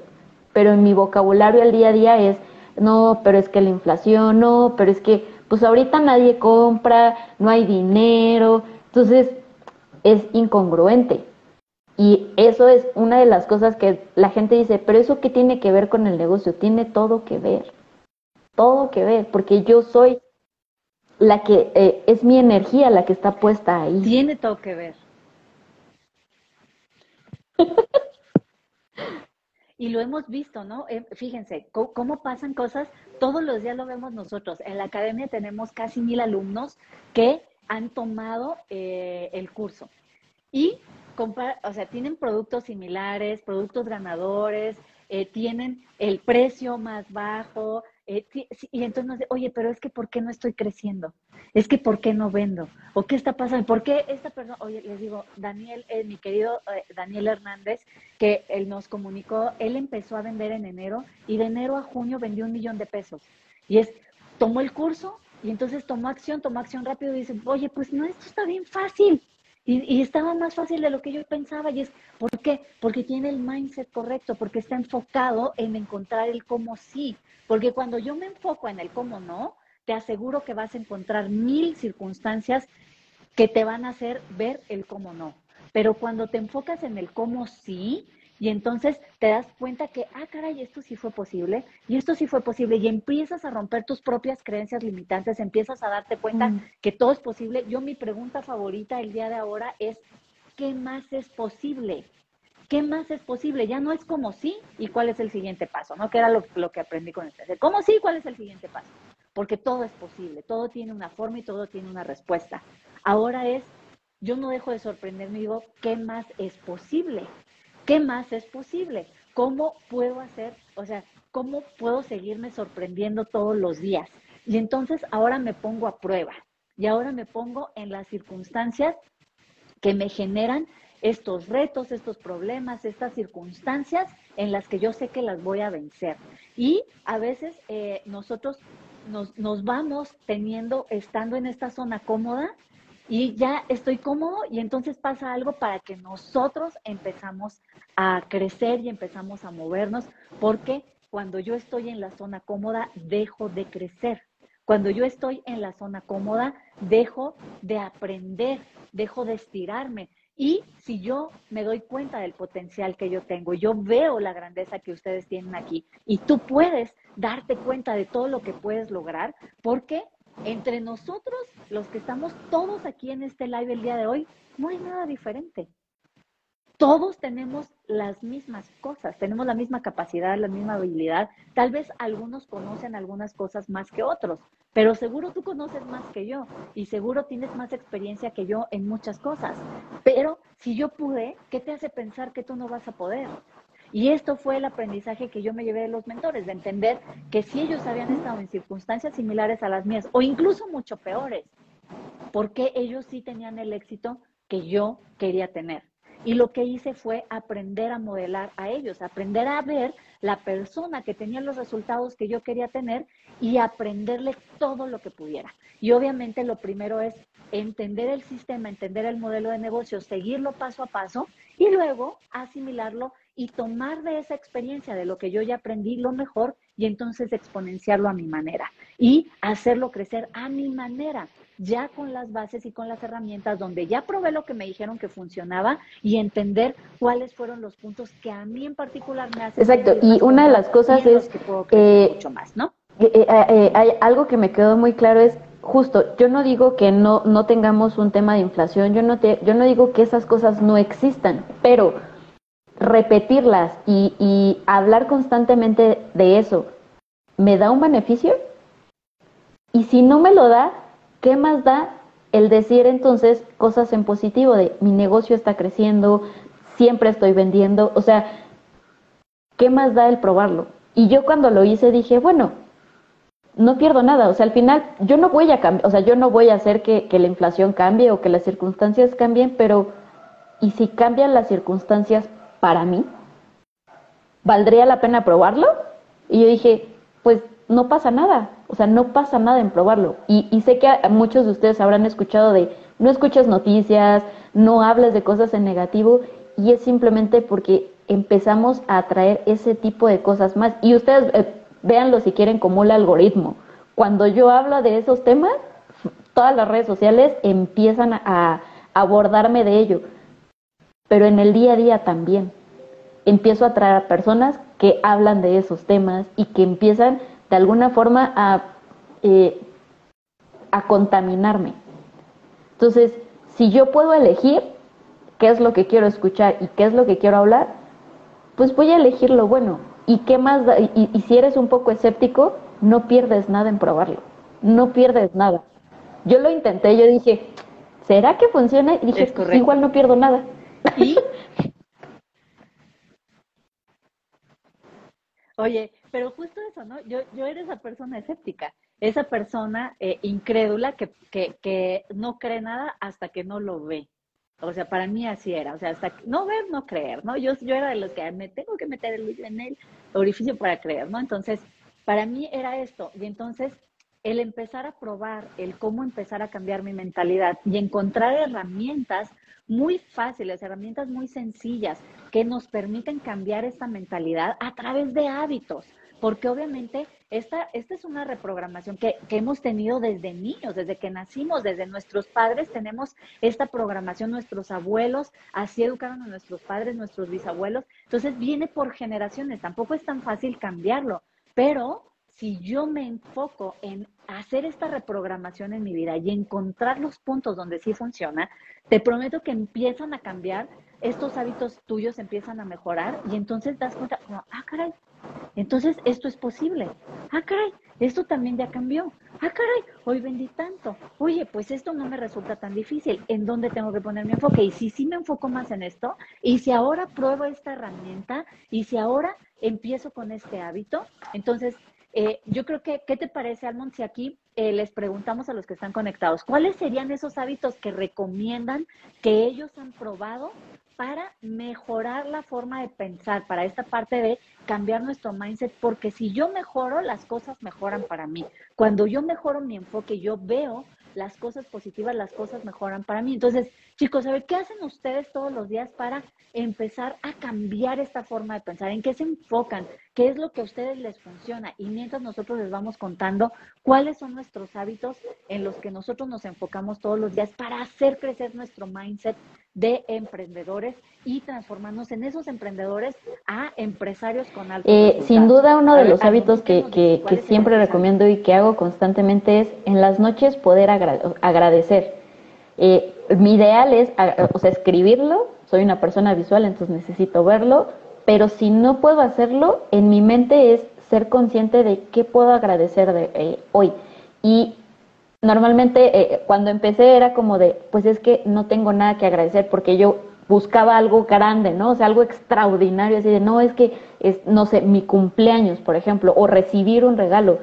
pero en mi vocabulario al día a día es, no, pero es que la inflación, no, pero es que, pues ahorita nadie compra, no hay dinero, entonces es incongruente. Y eso es una de las cosas que la gente dice, pero eso qué tiene que ver con el negocio? Tiene todo que ver, todo que ver, porque yo soy la que, eh, es mi energía la que está puesta ahí. Tiene todo que ver. Y lo hemos visto, ¿no? Eh, fíjense, cómo, pasan cosas, todos los días lo vemos nosotros. En la academia tenemos casi mil alumnos que han tomado eh, el curso. Y, o sea, tienen productos similares, productos ganadores, eh, tienen el precio más bajo, eh, y entonces nos dice, oye, pero es que ¿por qué no estoy creciendo? Es que ¿por qué no vendo? ¿O qué está pasando? ¿Por qué esta persona, oye, les digo, Daniel, eh, mi querido Daniel Hernández, que él nos comunicó, él empezó a vender en enero y de enero a junio vendió un millón de pesos. Y es, tomó el curso y entonces tomó acción, tomó acción rápido y dice, oye, pues no, esto está bien fácil. Y, estaba más fácil de lo que yo pensaba. Y es, ¿por qué? Porque tiene el mindset correcto, porque está enfocado en encontrar el cómo sí. Porque cuando yo me enfoco en el cómo no, te aseguro que vas a encontrar mil circunstancias que te van a hacer ver el cómo no. Pero cuando te enfocas en el cómo sí, y entonces te das cuenta que, ah, caray, esto sí fue posible, y esto sí fue posible, y empiezas a romper tus propias creencias limitantes, empiezas a darte cuenta mm. que todo es posible. Yo mi pregunta favorita el día de ahora es, ¿qué más es posible? ¿Qué más es posible? Ya no es como sí y cuál es el siguiente paso, ¿no? Que era lo, que aprendí con este. ¿Cómo sí? ¿Cuál es el siguiente paso? Porque todo es posible, todo tiene una forma y todo tiene una respuesta. Ahora es, yo no dejo de sorprenderme y digo, ¿qué más es posible? ¿Qué más es posible? ¿Cómo puedo hacer, o sea, cómo puedo seguirme sorprendiendo todos los días? Y entonces ahora me pongo a prueba y ahora me pongo en las circunstancias que me generan estos retos, estos problemas, estas circunstancias en las que yo sé que las voy a vencer. Y a veces eh, nosotros nos, nos, vamos teniendo, estando en esta zona cómoda, y ya estoy cómodo y entonces pasa algo para que nosotros empezamos a crecer y empezamos a movernos, porque cuando yo estoy en la zona cómoda, dejo de crecer. Cuando yo estoy en la zona cómoda, dejo de aprender, dejo de estirarme. Y si yo me doy cuenta del potencial que yo tengo, yo veo la grandeza que ustedes tienen aquí y tú puedes darte cuenta de todo lo que puedes lograr, porque entre nosotros, los que estamos todos aquí en este live el día de hoy, no hay nada diferente. Todos tenemos las mismas cosas, tenemos la misma capacidad, la misma habilidad. Tal vez algunos conocen algunas cosas más que otros, pero seguro tú conoces más que yo y seguro tienes más experiencia que yo en muchas cosas. Pero si yo pude, ¿qué te hace pensar que tú no vas a poder? Y esto fue el aprendizaje que yo me llevé de los mentores, de entender que si ellos habían estado en circunstancias similares a las mías, o incluso mucho peores, porque ellos sí tenían el éxito que yo quería tener. Y lo que hice fue aprender a modelar a ellos, aprender a ver la persona que tenía los resultados que yo quería tener y aprenderle todo lo que pudiera. Y obviamente lo primero es entender el sistema, entender el modelo de negocio, seguirlo paso a paso y luego asimilarlo y tomar de esa experiencia, de lo que yo ya aprendí, lo mejor y entonces exponenciarlo a mi manera y hacerlo crecer a mi manera, ya con las bases y con las herramientas donde ya probé lo que me dijeron que funcionaba y entender cuáles fueron los puntos que a mí en particular me hacen. Exacto, y una de las cosas es que puedo crecer eh, mucho más, ¿no? Eh, eh, hay algo que me quedó muy claro es justo, yo no digo que no, no tengamos un tema de inflación, yo no, te, yo no digo que esas cosas no existan, pero repetirlas y, hablar constantemente de eso, ¿me da un beneficio? Y si no me lo da, ¿qué más da el decir entonces cosas en positivo de mi negocio está creciendo, siempre estoy vendiendo, o sea, ¿qué más da el probarlo? Y yo cuando lo hice dije, bueno, no pierdo nada, o sea, al final yo no voy a cambiar, o sea, yo no voy a hacer que, que la inflación cambie o que las circunstancias cambien, pero ¿y si cambian las circunstancias para mí? ¿Valdría la pena probarlo? Y yo dije, pues no pasa nada, o sea, no pasa nada en probarlo. Y, sé que muchos de ustedes habrán escuchado de, no escuchas noticias, no hables de cosas en negativo, y es simplemente porque empezamos a atraer ese tipo de cosas más. Y ustedes eh, véanlo si quieren como el algoritmo. Cuando yo hablo de esos temas, todas las redes sociales empiezan a abordarme de ello. Pero en el día a día también. Empiezo a atraer a personas que hablan de esos temas y que empiezan de alguna forma a, eh, a contaminarme. Entonces, si yo puedo elegir qué es lo que quiero escuchar y qué es lo que quiero hablar, pues voy a elegir lo bueno. ¿Y qué más? Y, si eres un poco escéptico, no pierdes nada en probarlo. No pierdes nada. Yo lo intenté, yo dije, ¿será que funciona? Y dije, igual no pierdo nada. Oye, pero justo eso, ¿no? Yo, yo era esa persona escéptica, esa persona eh, incrédula que, que, que no cree nada hasta que no lo ve. O sea, para mí así era, o sea, hasta no ver, no creer, ¿no? Yo, yo era de los que me tengo que meter el, en el orificio para creer, ¿no? Entonces, para mí era esto. Y entonces, el empezar a probar, el cómo empezar a cambiar mi mentalidad y encontrar herramientas muy fáciles, herramientas muy sencillas que nos permiten cambiar esta mentalidad a través de hábitos. Porque obviamente esta, esta es una reprogramación que, que, hemos tenido desde niños, desde que nacimos, desde nuestros padres tenemos esta programación, nuestros abuelos, así educaron a nuestros padres, nuestros bisabuelos. Entonces viene por generaciones, tampoco es tan fácil cambiarlo, pero si yo me enfoco en hacer esta reprogramación en mi vida y encontrar los puntos donde sí funciona, te prometo que empiezan a cambiar, estos hábitos tuyos empiezan a mejorar y entonces das cuenta, ah, caray, entonces esto es posible. Ah, caray, esto también ya cambió. Ah, caray, hoy vendí tanto. Oye, pues esto no me resulta tan difícil. ¿En dónde tengo que poner mi enfoque? Y si sí me enfoco más en esto, y si ahora pruebo esta herramienta, y si ahora empiezo con este hábito, entonces eh, yo creo que, ¿qué te parece, Almond, si aquí eh, les preguntamos a los que están conectados, ¿cuáles serían esos hábitos que recomiendan que ellos han probado para mejorar la forma de pensar, para esta parte de cambiar nuestro mindset? Porque si yo mejoro, las cosas mejoran para mí. Cuando yo mejoro mi enfoque, yo veo las cosas positivas, las cosas mejoran para mí. Entonces, chicos, a ver, ¿qué hacen ustedes todos los días para empezar a cambiar esta forma de pensar? ¿En qué se enfocan? ¿Qué es lo que a ustedes les funciona? Y mientras nosotros les vamos contando cuáles son nuestros hábitos en los que nosotros nos enfocamos todos los días para hacer crecer nuestro mindset de emprendedores y transformarnos en esos emprendedores a empresarios con alto eh, Sin duda, uno de los hábitos que, que, que siempre recomiendo y que hago constantemente es en las noches poder agradecer. Eh, mi ideal es o sea, escribirlo, soy una persona visual, entonces necesito verlo, pero si no puedo hacerlo, en mi mente es ser consciente de qué puedo agradecer de, eh, hoy. Y normalmente eh, cuando empecé era como de, pues es que no tengo nada que agradecer porque yo buscaba algo grande, ¿no? O sea, algo extraordinario, así de, no, es que, es, no sé, mi cumpleaños, por ejemplo, o recibir un regalo.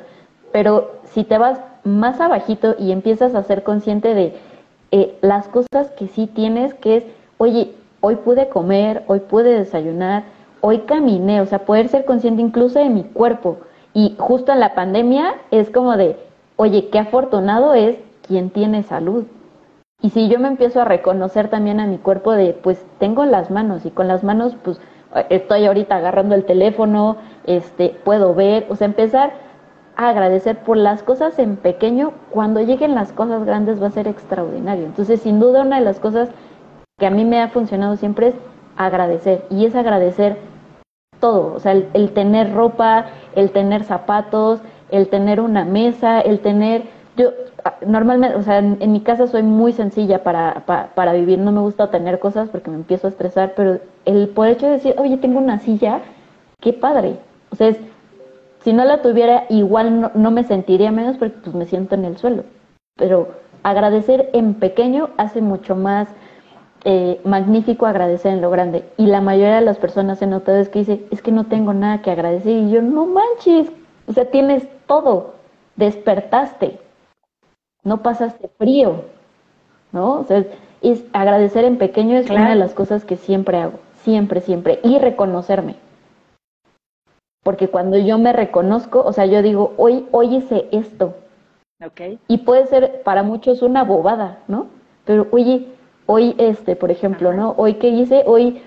Pero si te vas más abajito y empiezas a ser consciente de eh, las cosas que sí tienes, que es, oye, hoy pude comer, hoy pude desayunar, hoy caminé, o sea, poder ser consciente incluso de mi cuerpo. Y justo en la pandemia es como de, oye, qué afortunado es quien tiene salud. Y si yo me empiezo a reconocer también a mi cuerpo de, pues tengo las manos y con las manos, pues estoy ahorita agarrando el teléfono, este, puedo ver, o sea, empezar a agradecer por las cosas en pequeño, cuando lleguen las cosas grandes va a ser extraordinario. Entonces, sin duda, una de las cosas que a mí me ha funcionado siempre es agradecer, y es agradecer todo, o sea, el tener ropa, el tener zapatos, el tener una mesa, el tener, yo ah, normalmente, o sea, en, mi casa soy muy sencilla para, para, vivir, no me gusta tener cosas porque me empiezo a estresar, pero el por hecho de decir, oye, tengo una silla, qué padre, o sea, si no la tuviera, igual no, me sentiría menos porque pues me siento en el suelo, pero agradecer en pequeño hace mucho más eh, magnífico agradecer en lo grande. Y la mayoría de las personas he notado es que dice, es que no tengo nada que agradecer. Y yo, no manches, o sea, tienes todo, despertaste, no pasaste frío, ¿no? O sea, es, agradecer en pequeño es una de las cosas que siempre hago, siempre, siempre. Y reconocerme. Porque cuando yo me reconozco, o sea, yo digo, hoy, hoy hice esto. Okay. Y puede ser para muchos una bobada, ¿no? Pero oye, hoy, este, por ejemplo, ¿no? Hoy qué hice, hoy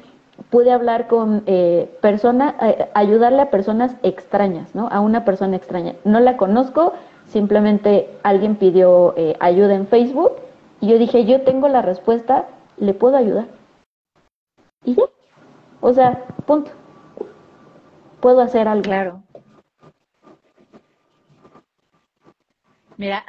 pude hablar con eh, personas, eh, ayudarle a personas extrañas, ¿no? A una persona extraña. No la conozco, simplemente alguien pidió eh, ayuda en Facebook y yo dije, yo tengo la respuesta, ¿le puedo ayudar? Y ya. O sea, punto. Puedo hacer algo. Claro. Mira,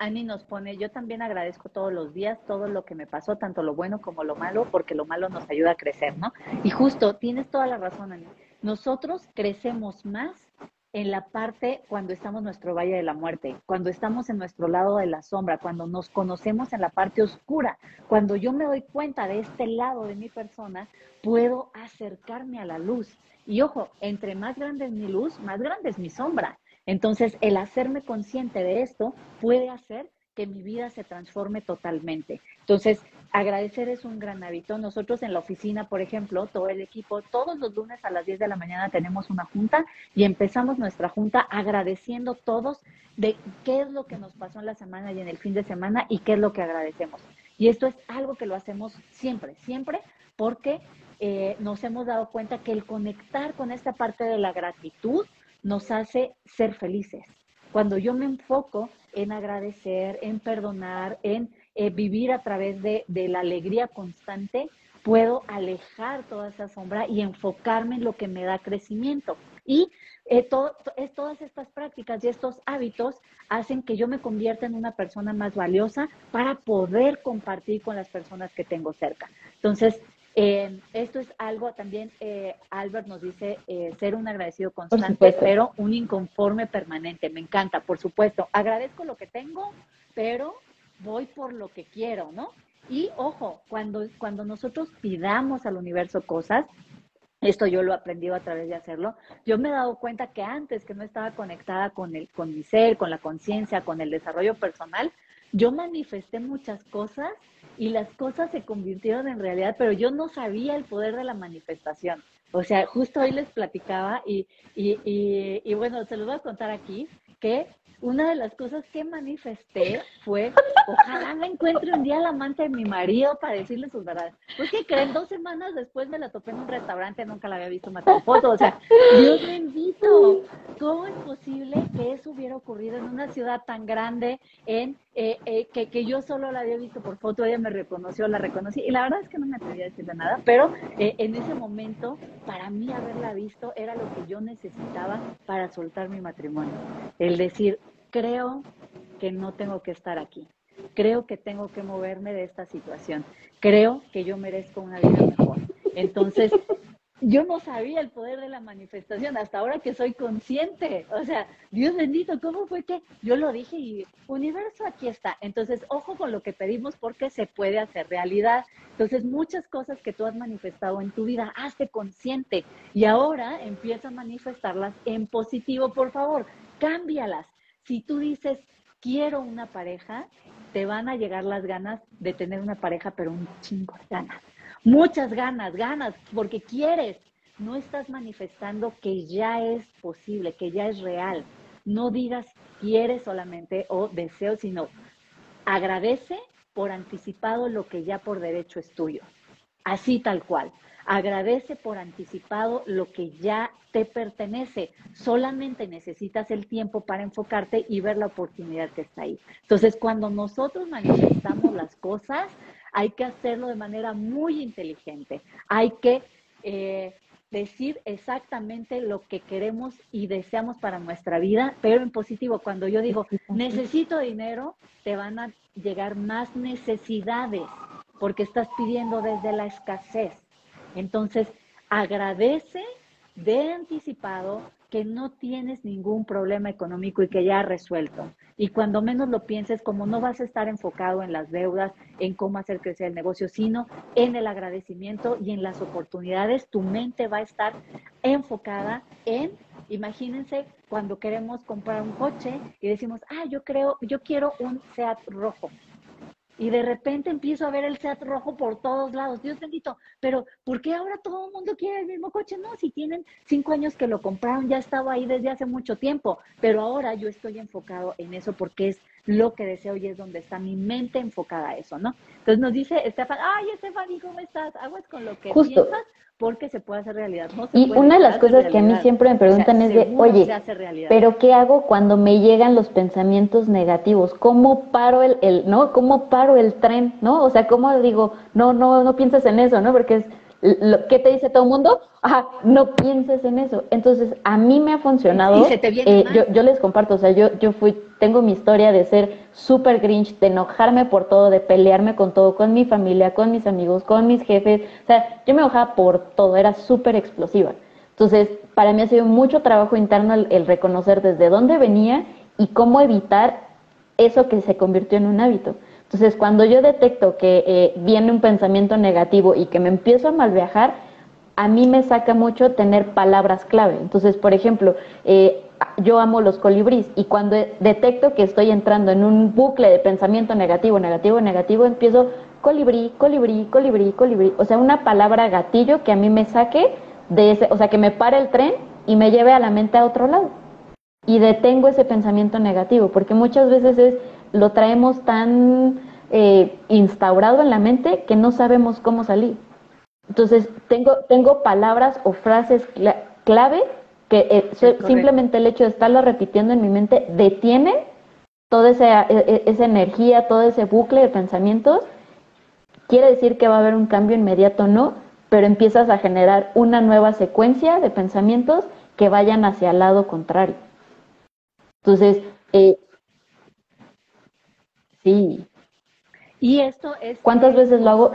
Ani nos pone, yo también agradezco todos los días todo lo que me pasó, tanto lo bueno como lo malo, porque lo malo nos ayuda a crecer, ¿no? Y justo, tienes toda la razón, Ani. Nosotros crecemos más en la parte cuando estamos en nuestro valle de la muerte, cuando estamos en nuestro lado de la sombra, cuando nos conocemos en la parte oscura, cuando yo me doy cuenta de este lado de mi persona, puedo acercarme a la luz. Y ojo, entre más grande es mi luz, más grande es mi sombra. Entonces, el hacerme consciente de esto puede hacer que mi vida se transforme totalmente. Entonces, agradecer es un gran hábito. Nosotros en la oficina, por ejemplo, todo el equipo, todos los lunes a las 10 de la mañana tenemos una junta y empezamos nuestra junta agradeciendo todos de qué es lo que nos pasó en la semana y en el fin de semana y qué es lo que agradecemos. Y esto es algo que lo hacemos siempre, siempre, porque eh, nos hemos dado cuenta que el conectar con esta parte de la gratitud nos hace ser felices. Cuando yo me enfoco en agradecer, en perdonar, en eh, vivir a través de, la alegría constante, puedo alejar toda esa sombra y enfocarme en lo que me da crecimiento. Y eh, todas estas prácticas y estos hábitos hacen que yo me convierta en una persona más valiosa para poder compartir con las personas que tengo cerca. Entonces, eh, esto es algo también, eh, Albert nos dice, eh, ser un agradecido constante, pero un inconforme permanente. Me encanta, por supuesto. Agradezco lo que tengo, pero voy por lo que quiero, ¿no? Y ojo, cuando, cuando nosotros pidamos al universo cosas, esto yo lo he aprendido a través de hacerlo. Yo me he dado cuenta que antes que no estaba conectada con el, con mi ser, con la conciencia, con el desarrollo personal, yo manifesté muchas cosas y las cosas se convirtieron en realidad, pero yo no sabía el poder de la manifestación. O sea, justo hoy les platicaba y, y, y, bueno, se los voy a contar aquí, que una de las cosas que manifesté fue, ojalá me encuentre un día la amante de mi marido para decirle sus verdades. Pues que creen, dos semanas después me la topé en un restaurante, nunca la había visto más foto. O sea, Dios bendito, ¿cómo es posible que eso hubiera ocurrido en una ciudad tan grande, en eh, eh, que, que, yo solo la había visto por foto, ella me reconoció, la reconocí, y la verdad es que no me atreví a decirle nada, pero eh, en ese momento, para mí haberla visto era lo que yo necesitaba para soltar mi matrimonio. El decir, creo que no tengo que estar aquí. Creo que tengo que moverme de esta situación. Creo que yo merezco una vida mejor. Entonces, yo no sabía el poder de la manifestación hasta ahora que soy consciente. O sea, Dios bendito, ¿cómo fue que yo lo dije y universo aquí está? Entonces, ojo con lo que pedimos porque se puede hacer realidad. Entonces, muchas cosas que tú has manifestado en tu vida, hazte consciente y ahora empieza a manifestarlas en positivo, por favor, cámbialas. Si tú dices, quiero una pareja, te van a llegar las ganas de tener una pareja, pero un chingo de ganas. Muchas ganas, ganas, porque quieres. No estás manifestando que ya es posible, que ya es real. No digas quieres solamente o deseo, sino agradece por anticipado lo que ya por derecho es tuyo. Así tal cual. Agradece por anticipado lo que ya te pertenece. Solamente necesitas el tiempo para enfocarte y ver la oportunidad que está ahí. Entonces, cuando nosotros manifestamos las cosas, hay que hacerlo de manera muy inteligente. Hay que eh, decir exactamente lo que queremos y deseamos para nuestra vida, pero en positivo. Cuando yo digo, necesito dinero, te van a llegar más necesidades porque estás pidiendo desde la escasez. Entonces, agradece de anticipado que no tienes ningún problema económico y que ya has resuelto. Y cuando menos lo pienses, como no vas a estar enfocado en las deudas, en cómo hacer crecer el negocio, sino en el agradecimiento y en las oportunidades, tu mente va a estar enfocada en, imagínense, cuando queremos comprar un coche y decimos, ah, yo creo, yo quiero un SEAT rojo y de repente empiezo a ver el SEAT rojo por todos lados. Dios bendito, pero ¿por qué ahora todo el mundo quiere el mismo coche? No, si tienen cinco años que lo compraron, ya estaba ahí desde hace mucho tiempo, pero ahora yo estoy enfocado en eso porque es lo que deseo y es donde está mi mente enfocada a eso, ¿no? Entonces nos dice Estefan, ay, Estefan, ¿cómo estás? Aguas con lo que piensas porque se puede hacer realidad. y una de las cosas que a mí siempre me preguntan es de, oye, pero ¿qué hago cuando me llegan los pensamientos negativos? ¿Cómo paro el, el, no? ¿Cómo paro el tren, no? O sea, ¿cómo digo, no, no, no pienses en eso, no? Porque es, lo, ¿qué te dice todo el mundo? Ajá, no pienses en eso. Entonces, a mí me ha funcionado. Eh, yo, yo, les comparto, o sea, yo, yo fui, tengo mi historia de ser súper grinch, de enojarme por todo, de pelearme con todo, con mi familia, con mis amigos, con mis jefes. O sea, yo me enojaba por todo, era súper explosiva. Entonces, para mí ha sido mucho trabajo interno el reconocer desde dónde venía y cómo evitar eso que se convirtió en un hábito. Entonces, cuando yo detecto que eh, viene un pensamiento negativo y que me empiezo a malviajar, a mí me saca mucho tener palabras clave. Entonces, por ejemplo, eh, yo amo los colibríes y cuando detecto que estoy entrando en un bucle de pensamiento negativo, negativo, negativo, empiezo colibrí, colibrí, colibrí, colibrí. O sea, una palabra gatillo que a mí me saque de ese, o sea, que me pare el tren y me lleve a la mente a otro lado. Y detengo ese pensamiento negativo, porque muchas veces es lo traemos tan eh, instaurado en la mente que no sabemos cómo salir. Entonces, tengo, tengo palabras o frases clave que eh, simplemente el hecho de estarlo repitiendo en mi mente detiene toda esa, e, e, esa energía, todo ese bucle de pensamientos. Quiere decir que va a haber un cambio inmediato, no, pero empiezas a generar una nueva secuencia de pensamientos que vayan hacia el lado contrario. Entonces, eh, Sí. Y esto es... ¿Cuántas veces lo hago?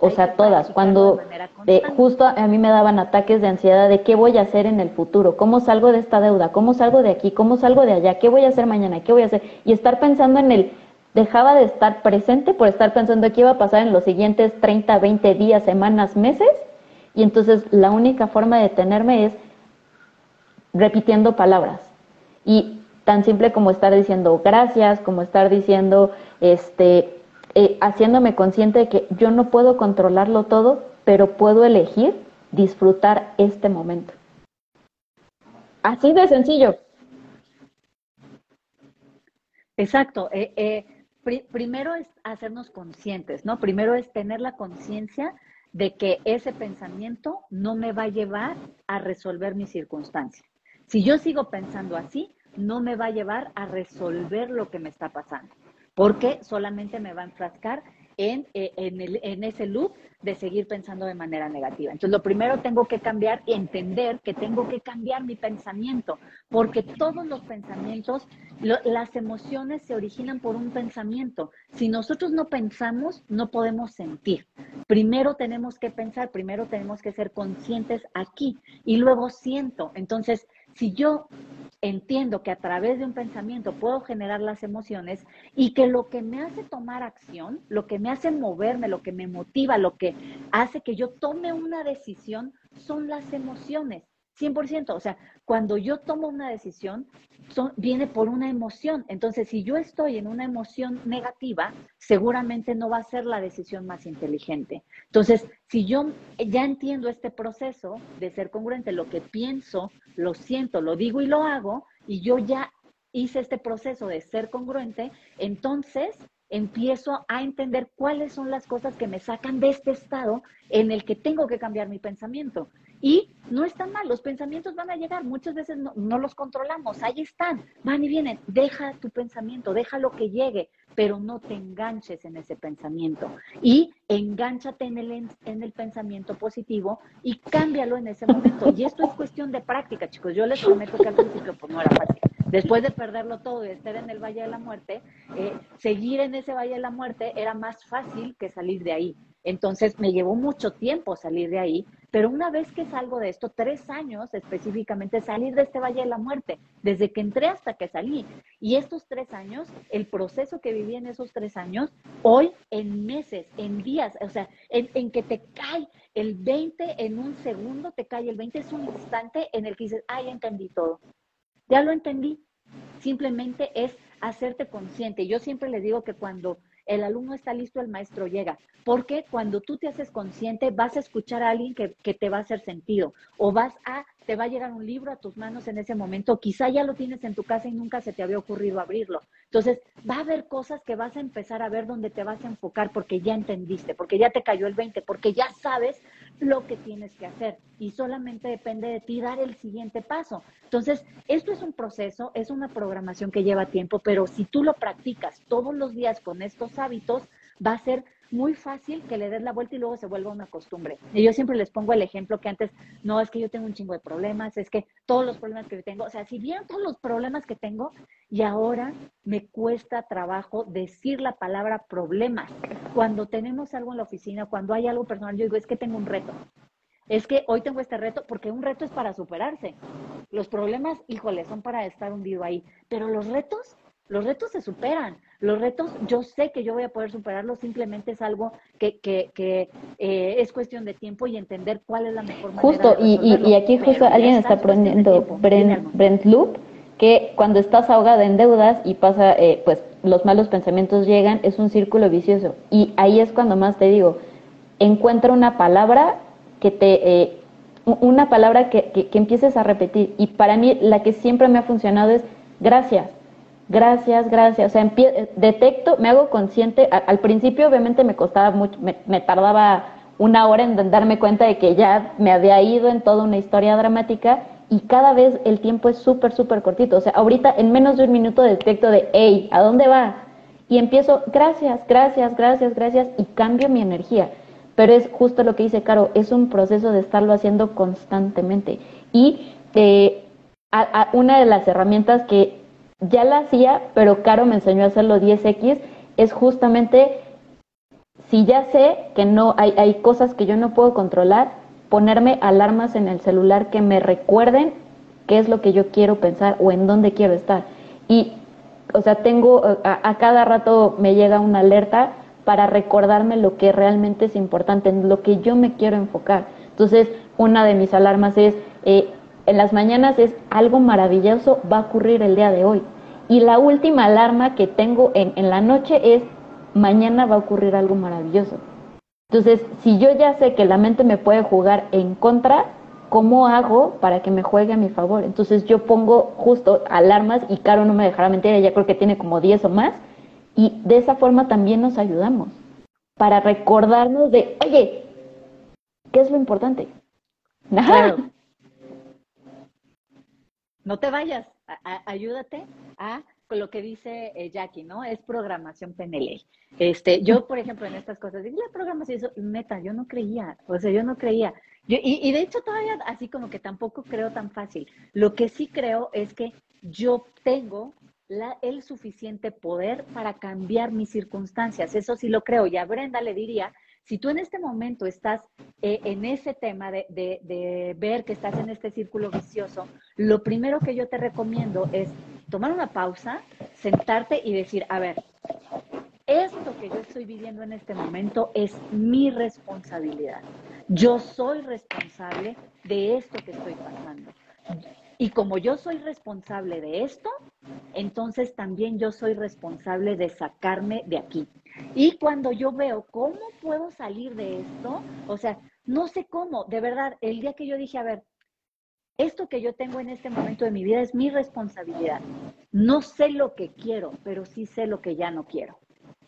O sea, todas. Cuando eh, justo a mí me daban ataques de ansiedad de qué voy a hacer en el futuro, cómo salgo de esta deuda, cómo salgo de aquí, cómo salgo de allá, qué voy a hacer mañana, qué voy a hacer. Y estar pensando en el... Dejaba de estar presente por estar pensando qué iba a pasar en los siguientes 30, 20 días, semanas, meses. Y entonces la única forma de detenerme es repitiendo palabras. Y tan simple como estar diciendo gracias, como estar diciendo, este, eh, haciéndome consciente de que yo no puedo controlarlo todo, pero puedo elegir disfrutar este momento. Así de sencillo. Exacto. Eh, eh, primero es hacernos conscientes, ¿no? Primero es tener la conciencia de que ese pensamiento no me va a llevar a resolver mi circunstancia. Si yo sigo pensando así, no me va a llevar a resolver lo que me está pasando, porque solamente me va a enfrascar en, eh, en, ese loop de seguir pensando de manera negativa. Entonces, lo primero tengo que cambiar y entender que tengo que cambiar mi pensamiento, porque todos los pensamientos, las emociones se originan por un pensamiento. Si nosotros no pensamos, no podemos sentir. Primero tenemos que pensar, primero tenemos que ser conscientes aquí y luego siento. Entonces, si yo entiendo que a través de un pensamiento puedo generar las emociones y que lo que me hace tomar acción, lo que me hace moverme, lo que me motiva, lo que hace que yo tome una decisión son las emociones. 100%, o sea, cuando yo tomo una decisión, viene por una emoción. Entonces, si yo estoy en una emoción negativa, seguramente no va a ser la decisión más inteligente. Entonces, si yo ya entiendo este proceso de ser congruente, lo que pienso, lo siento, lo digo y lo hago, y yo ya hice este proceso de ser congruente, entonces empiezo a entender cuáles son las cosas que me sacan de este estado en el que tengo que cambiar mi pensamiento. Y no están mal, los pensamientos van a llegar, muchas veces no, los controlamos, ahí están, van y vienen, deja tu pensamiento, deja lo que llegue, pero no te enganches en ese pensamiento y engánchate en el, en el pensamiento positivo y cámbialo en ese momento. Y esto es cuestión de práctica, chicos, yo les prometo que al principio pues no era fácil. Después de perderlo todo y estar en el Valle de la Muerte, eh, seguir en ese Valle de la Muerte era más fácil que salir de ahí. Entonces me llevó mucho tiempo salir de ahí, Pero una vez que salgo de esto, tres años específicamente, salir de este Valle de la Muerte, desde que entré hasta que salí. Y estos tres años, el proceso que viví en esos tres años, hoy en meses, en días, o sea, en, en que te cae el 20 en un segundo, te cae el 20, es un instante en el que dices, ay, entendí todo. Ya lo entendí. Simplemente es hacerte consciente. Yo siempre les digo que cuando el alumno está listo, el maestro llega. Porque cuando tú te haces consciente, vas a escuchar a alguien que, que, te va a hacer sentido. O vas a, te va a llegar un libro a tus manos en ese momento. Quizá ya lo tienes en tu casa y nunca se te había ocurrido abrirlo. Entonces, va a haber cosas que vas a empezar a ver donde te vas a enfocar porque ya entendiste, porque ya te cayó el 20, porque ya sabes lo que tienes que hacer. Y solamente depende de ti dar el siguiente paso. Entonces, esto es un proceso, es una programación que lleva tiempo, pero si tú lo practicas todos los días con estos hábitos, va a ser muy fácil que le des la vuelta y luego se vuelva una costumbre. Y yo siempre les pongo el ejemplo que antes, no, es que yo tengo un chingo de problemas, es que todos los problemas que tengo, o sea, si vieron todos los problemas que tengo y ahora me cuesta trabajo decir la palabra problemas. Cuando tenemos algo en la oficina, cuando hay algo personal, yo digo, es que tengo un reto. Es que hoy tengo este reto porque un reto es para superarse. Los problemas, híjole, son para estar hundido ahí. Pero los retos, los retos se superan. Los retos, yo sé que yo voy a poder superarlos, simplemente es algo que, que, que eh, es cuestión de tiempo y entender cuál es la mejor manera. Justo, y, y, y, aquí justo alguien está poniendo Brent, Brent Loop, que cuando estás ahogada en deudas y pasa, eh, pues los malos pensamientos llegan, es un círculo vicioso. Y ahí es cuando más te digo, encuentra una palabra que te... Eh, una palabra que, que, que empieces a repetir. Y para mí la que siempre me ha funcionado es gracias gracias, gracias. O sea, detecto, me hago consciente. al principio, obviamente, me costaba mucho, me, tardaba una hora en darme cuenta de que ya me había ido en toda una historia dramática y cada vez el tiempo es súper, súper cortito. O sea, ahorita en menos de un minuto detecto de, hey, ¿a dónde va? Y empiezo, gracias, gracias, gracias, gracias, y cambio mi energía. Pero es justo lo que dice Caro, es un proceso de estarlo haciendo constantemente. Y eh, a, a una de las herramientas que ya la hacía, pero Caro me enseñó a hacerlo 10X, es justamente, si ya sé que no hay, hay cosas que yo no puedo controlar, ponerme alarmas en el celular que me recuerden qué es lo que yo quiero pensar o en dónde quiero estar. Y, o sea, tengo, a, a cada rato me llega una alerta para recordarme lo que realmente es importante, en lo que yo me quiero enfocar. Entonces, una de mis alarmas es, eh, en las mañanas es algo maravilloso va a ocurrir el día de hoy. Y la última alarma que tengo en, en, la noche es mañana va a ocurrir algo maravilloso. Entonces, si yo ya sé que la mente me puede jugar en contra, ¿cómo hago para que me juegue a mi favor? Entonces yo pongo justo alarmas y Caro no me dejará mentir, ella creo que tiene como 10 o más. Y de esa forma también nos ayudamos para recordarnos de, oye, ¿qué es lo importante? (laughs) Claro no te vayas, a, ayúdate a con lo que dice eh, Jackie, ¿no? Es programación PNL. Este, yo, por ejemplo, en estas cosas, digo, la programación, eso, meta, yo no creía, o sea, yo no creía. Yo, y, y de hecho todavía así como que tampoco creo tan fácil. Lo que sí creo es que yo tengo la, el suficiente poder para cambiar mis circunstancias. Eso sí lo creo. Y a Brenda le diría si tú en este momento estás eh, en ese tema de, ver que estás en este círculo vicioso, lo primero que yo te recomiendo es tomar una pausa, sentarte y decir, a ver, esto que yo estoy viviendo en este momento es mi responsabilidad. Yo soy responsable de esto que estoy pasando. Y como yo soy responsable de esto, entonces también yo soy responsable de sacarme de aquí. Y cuando yo veo cómo puedo salir de esto, o sea, no sé cómo, de verdad, el día que yo dije, a ver, esto que yo tengo en este momento de mi vida es mi responsabilidad. No sé lo que quiero, pero sí sé lo que ya no quiero.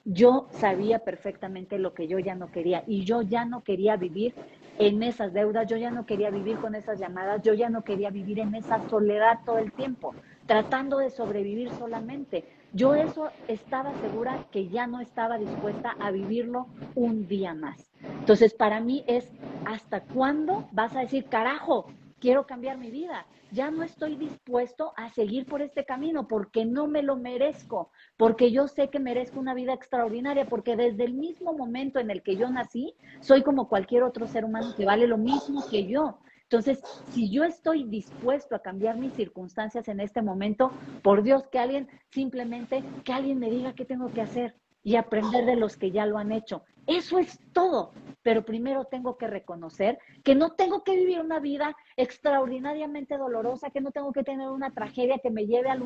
Yo sabía perfectamente lo que yo ya no quería y yo ya no quería vivir en esas deudas, yo ya no quería vivir con esas llamadas, yo ya no quería vivir en esa soledad todo el tiempo, tratando de sobrevivir solamente. Yo eso estaba segura que ya no estaba dispuesta a vivirlo un día más. Entonces, para mí es, ¿hasta cuándo vas a decir, carajo, quiero cambiar mi vida. Ya no estoy dispuesto a seguir por este camino porque no me lo merezco, porque yo sé que merezco una vida extraordinaria, porque desde el mismo momento en el que yo nací, soy como cualquier otro ser humano que vale lo mismo que yo. Entonces, si yo estoy dispuesto a cambiar mis circunstancias en este momento, por Dios, que alguien simplemente, que alguien me diga qué tengo que hacer y aprender de los que ya lo han hecho. Eso es todo. Pero primero tengo que reconocer que no tengo que vivir una vida extraordinariamente dolorosa, que no tengo que tener una tragedia que me lleve a,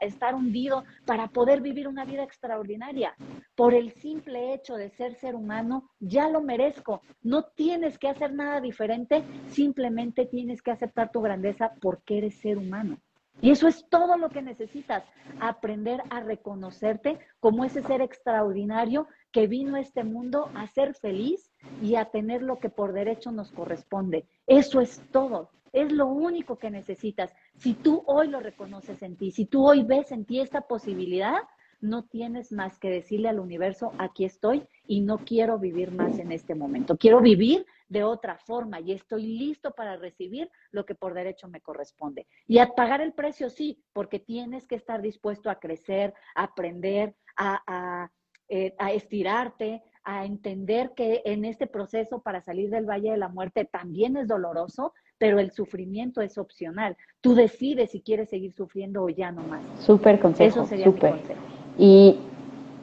estar hundido para poder vivir una vida extraordinaria. Por el simple hecho de ser ser humano, ya lo merezco. No tienes que hacer nada diferente, simplemente tienes que aceptar tu grandeza porque eres ser humano. Y eso es todo lo que necesitas, aprender a reconocerte como ese ser extraordinario que vino a este mundo a ser feliz y a tener lo que por derecho nos corresponde. Eso es todo, es lo único que necesitas. Si tú hoy lo reconoces en ti, si tú hoy ves en ti esta posibilidad, no tienes más que decirle al universo, aquí estoy y no quiero vivir más en este momento. Quiero vivir de otra forma y estoy listo para recibir lo que por derecho me corresponde. Y a pagar el precio, sí, porque tienes que estar dispuesto a crecer, a aprender, a, eh, a estirarte, a entender que en este proceso para salir del Valle de la Muerte también es doloroso, pero el sufrimiento es opcional. Tú decides si quieres seguir sufriendo o ya no más. Súper consejo. Eso sería super. consejo. Y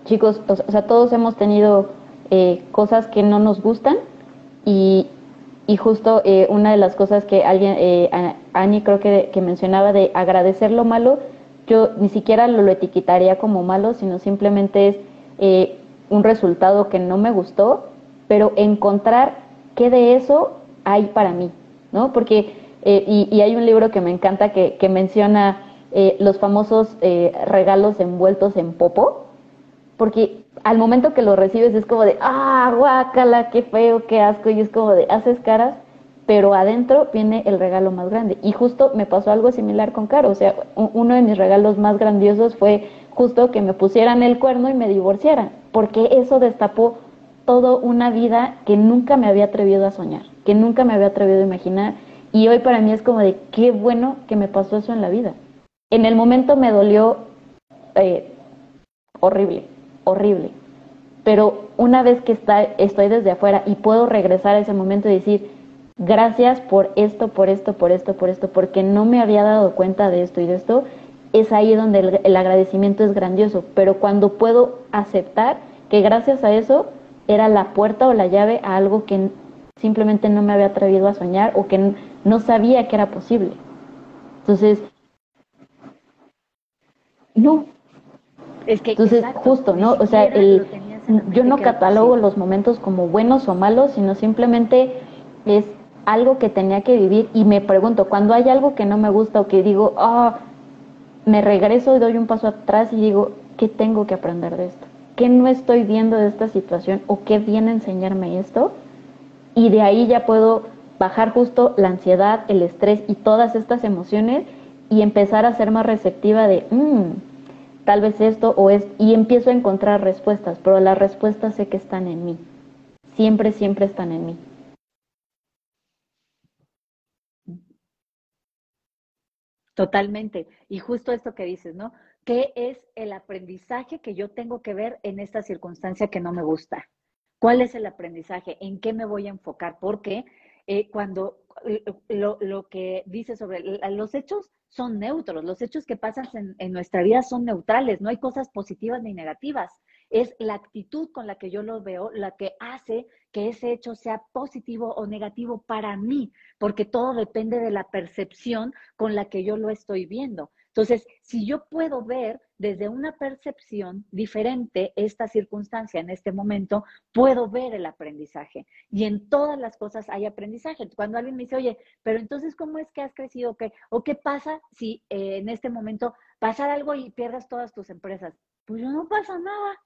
chicos, o sea, todos hemos tenido eh, cosas que no nos gustan y, y justo eh, una de las cosas que alguien, eh, Ani creo que, que, mencionaba de agradecer lo malo, yo ni siquiera lo, lo etiquetaría como malo, sino simplemente es eh, un resultado que no me gustó, pero encontrar qué de eso hay para mí, ¿no? Porque, y, y, hay un libro que me encanta que, que menciona los famosos regalos envueltos en popo, porque al momento que lo recibes es como de, ah, guácala, qué feo, qué asco, y es como de, haces caras, pero adentro viene el regalo más grande. Y justo me pasó algo similar con Caro, o sea, uno de mis regalos más grandiosos fue justo que me pusieran el cuerno y me divorciaran, porque eso destapó toda una vida que nunca me había atrevido a soñar, que nunca me había atrevido a imaginar, y hoy para mí es como de, qué bueno que me pasó eso en la vida. En el momento me dolió eh, horrible, horrible. Pero una vez que está, estoy desde afuera y puedo regresar a ese momento y decir, gracias por esto, por esto, por esto, por esto, porque no me había dado cuenta de esto y de esto, es ahí donde el, el agradecimiento es grandioso. Pero cuando puedo aceptar que gracias a eso era la puerta o la llave a algo que simplemente no me había atrevido a soñar o que no sabía que era posible. Entonces, no, es que Entonces, justo, ¿no? O sea, el, yo no catalogo los momentos como buenos o malos, sino simplemente es algo que tenía que vivir y me pregunto, cuando hay algo que no me gusta o que digo, ah, me regreso y doy un paso atrás y digo, ¿qué tengo que aprender de esto? ¿Qué no estoy viendo de esta situación o qué viene a enseñarme esto? Y de ahí ya puedo bajar justo la ansiedad, el estrés y todas estas emociones y empezar a ser más receptiva de, mmm, tal vez esto o es, y empiezo a encontrar respuestas, pero las respuestas sé que están en mí. Siempre, siempre están en mí. Totalmente. Y justo esto que dices, ¿no? ¿Qué es el aprendizaje que yo tengo que ver en esta circunstancia que no me gusta? ¿Cuál es el aprendizaje? ¿En qué me voy a enfocar? Porque eh, cuando lo, lo, que dice sobre los hechos son neutros, los hechos que pasan en, en, nuestra vida son neutrales, no hay cosas positivas ni negativas. Es la actitud con la que yo lo veo la que hace que ese hecho sea positivo o negativo para mí, porque todo depende de la percepción con la que yo lo estoy viendo. Entonces, si yo puedo ver desde una percepción diferente esta circunstancia en este momento, puedo ver el aprendizaje. Y en todas las cosas hay aprendizaje. Cuando alguien me dice, oye, pero entonces, ¿cómo es que has crecido? ¿O qué pasa si eh, en este momento pasa algo y pierdas todas tus empresas? Pues no pasa nada.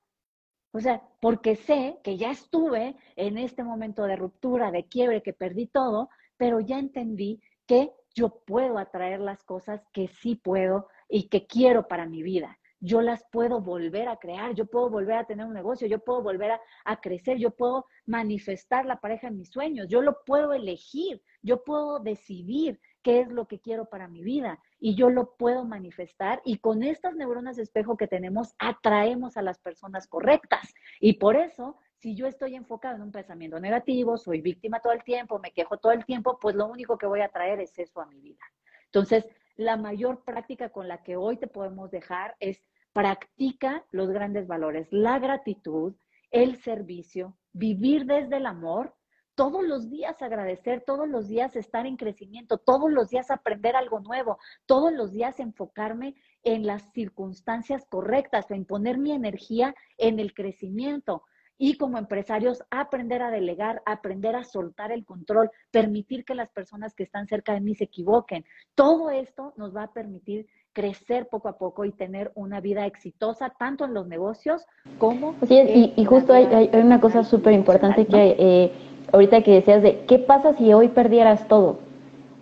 O sea, porque sé que ya estuve en este momento de ruptura, de quiebre, que perdí todo, pero ya entendí que yo puedo atraer las cosas que sí puedo y que quiero para mi vida. Yo las puedo volver a crear, yo puedo volver a tener un negocio, yo puedo volver a, crecer, yo puedo manifestar la pareja en mis sueños, yo lo puedo elegir, yo puedo decidir qué es lo que quiero para mi vida y yo lo puedo manifestar y con estas neuronas de espejo que tenemos atraemos a las personas correctas. Y por eso, si yo estoy enfocado en un pensamiento negativo, soy víctima todo el tiempo, me quejo todo el tiempo, pues lo único que voy a traer es eso a mi vida. Entonces, la mayor práctica con la que hoy te podemos dejar es practica los grandes valores, la gratitud, el servicio, vivir desde el amor todos los días agradecer, todos los días estar en crecimiento, todos los días aprender algo nuevo, todos los días enfocarme en las circunstancias correctas, en poner mi energía en el crecimiento. Y como empresarios, aprender a delegar, aprender a soltar el control, permitir que las personas que están cerca de mí se equivoquen. Todo esto nos va a permitir crecer poco a poco y tener una vida exitosa, tanto en los negocios como... Sí, y, justo hay, una cosa súper importante que eh, ahorita que decías de, ¿qué pasa si hoy perdieras todo?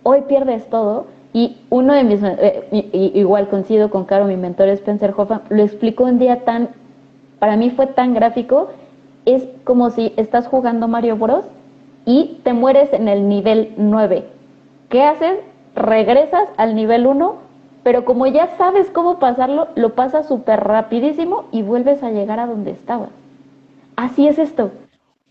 Hoy pierdes todo y uno de mis, eh, igual coincido con Caro, mi mentor Spencer Hoffman, lo explicó un día tan, para mí fue tan gráfico, es como si estás jugando Mario Bros y te mueres en el nivel 9. ¿Qué haces? Regresas al nivel 1, pero como ya sabes cómo pasarlo, lo pasas súper rapidísimo y vuelves a llegar a donde estabas. Así es esto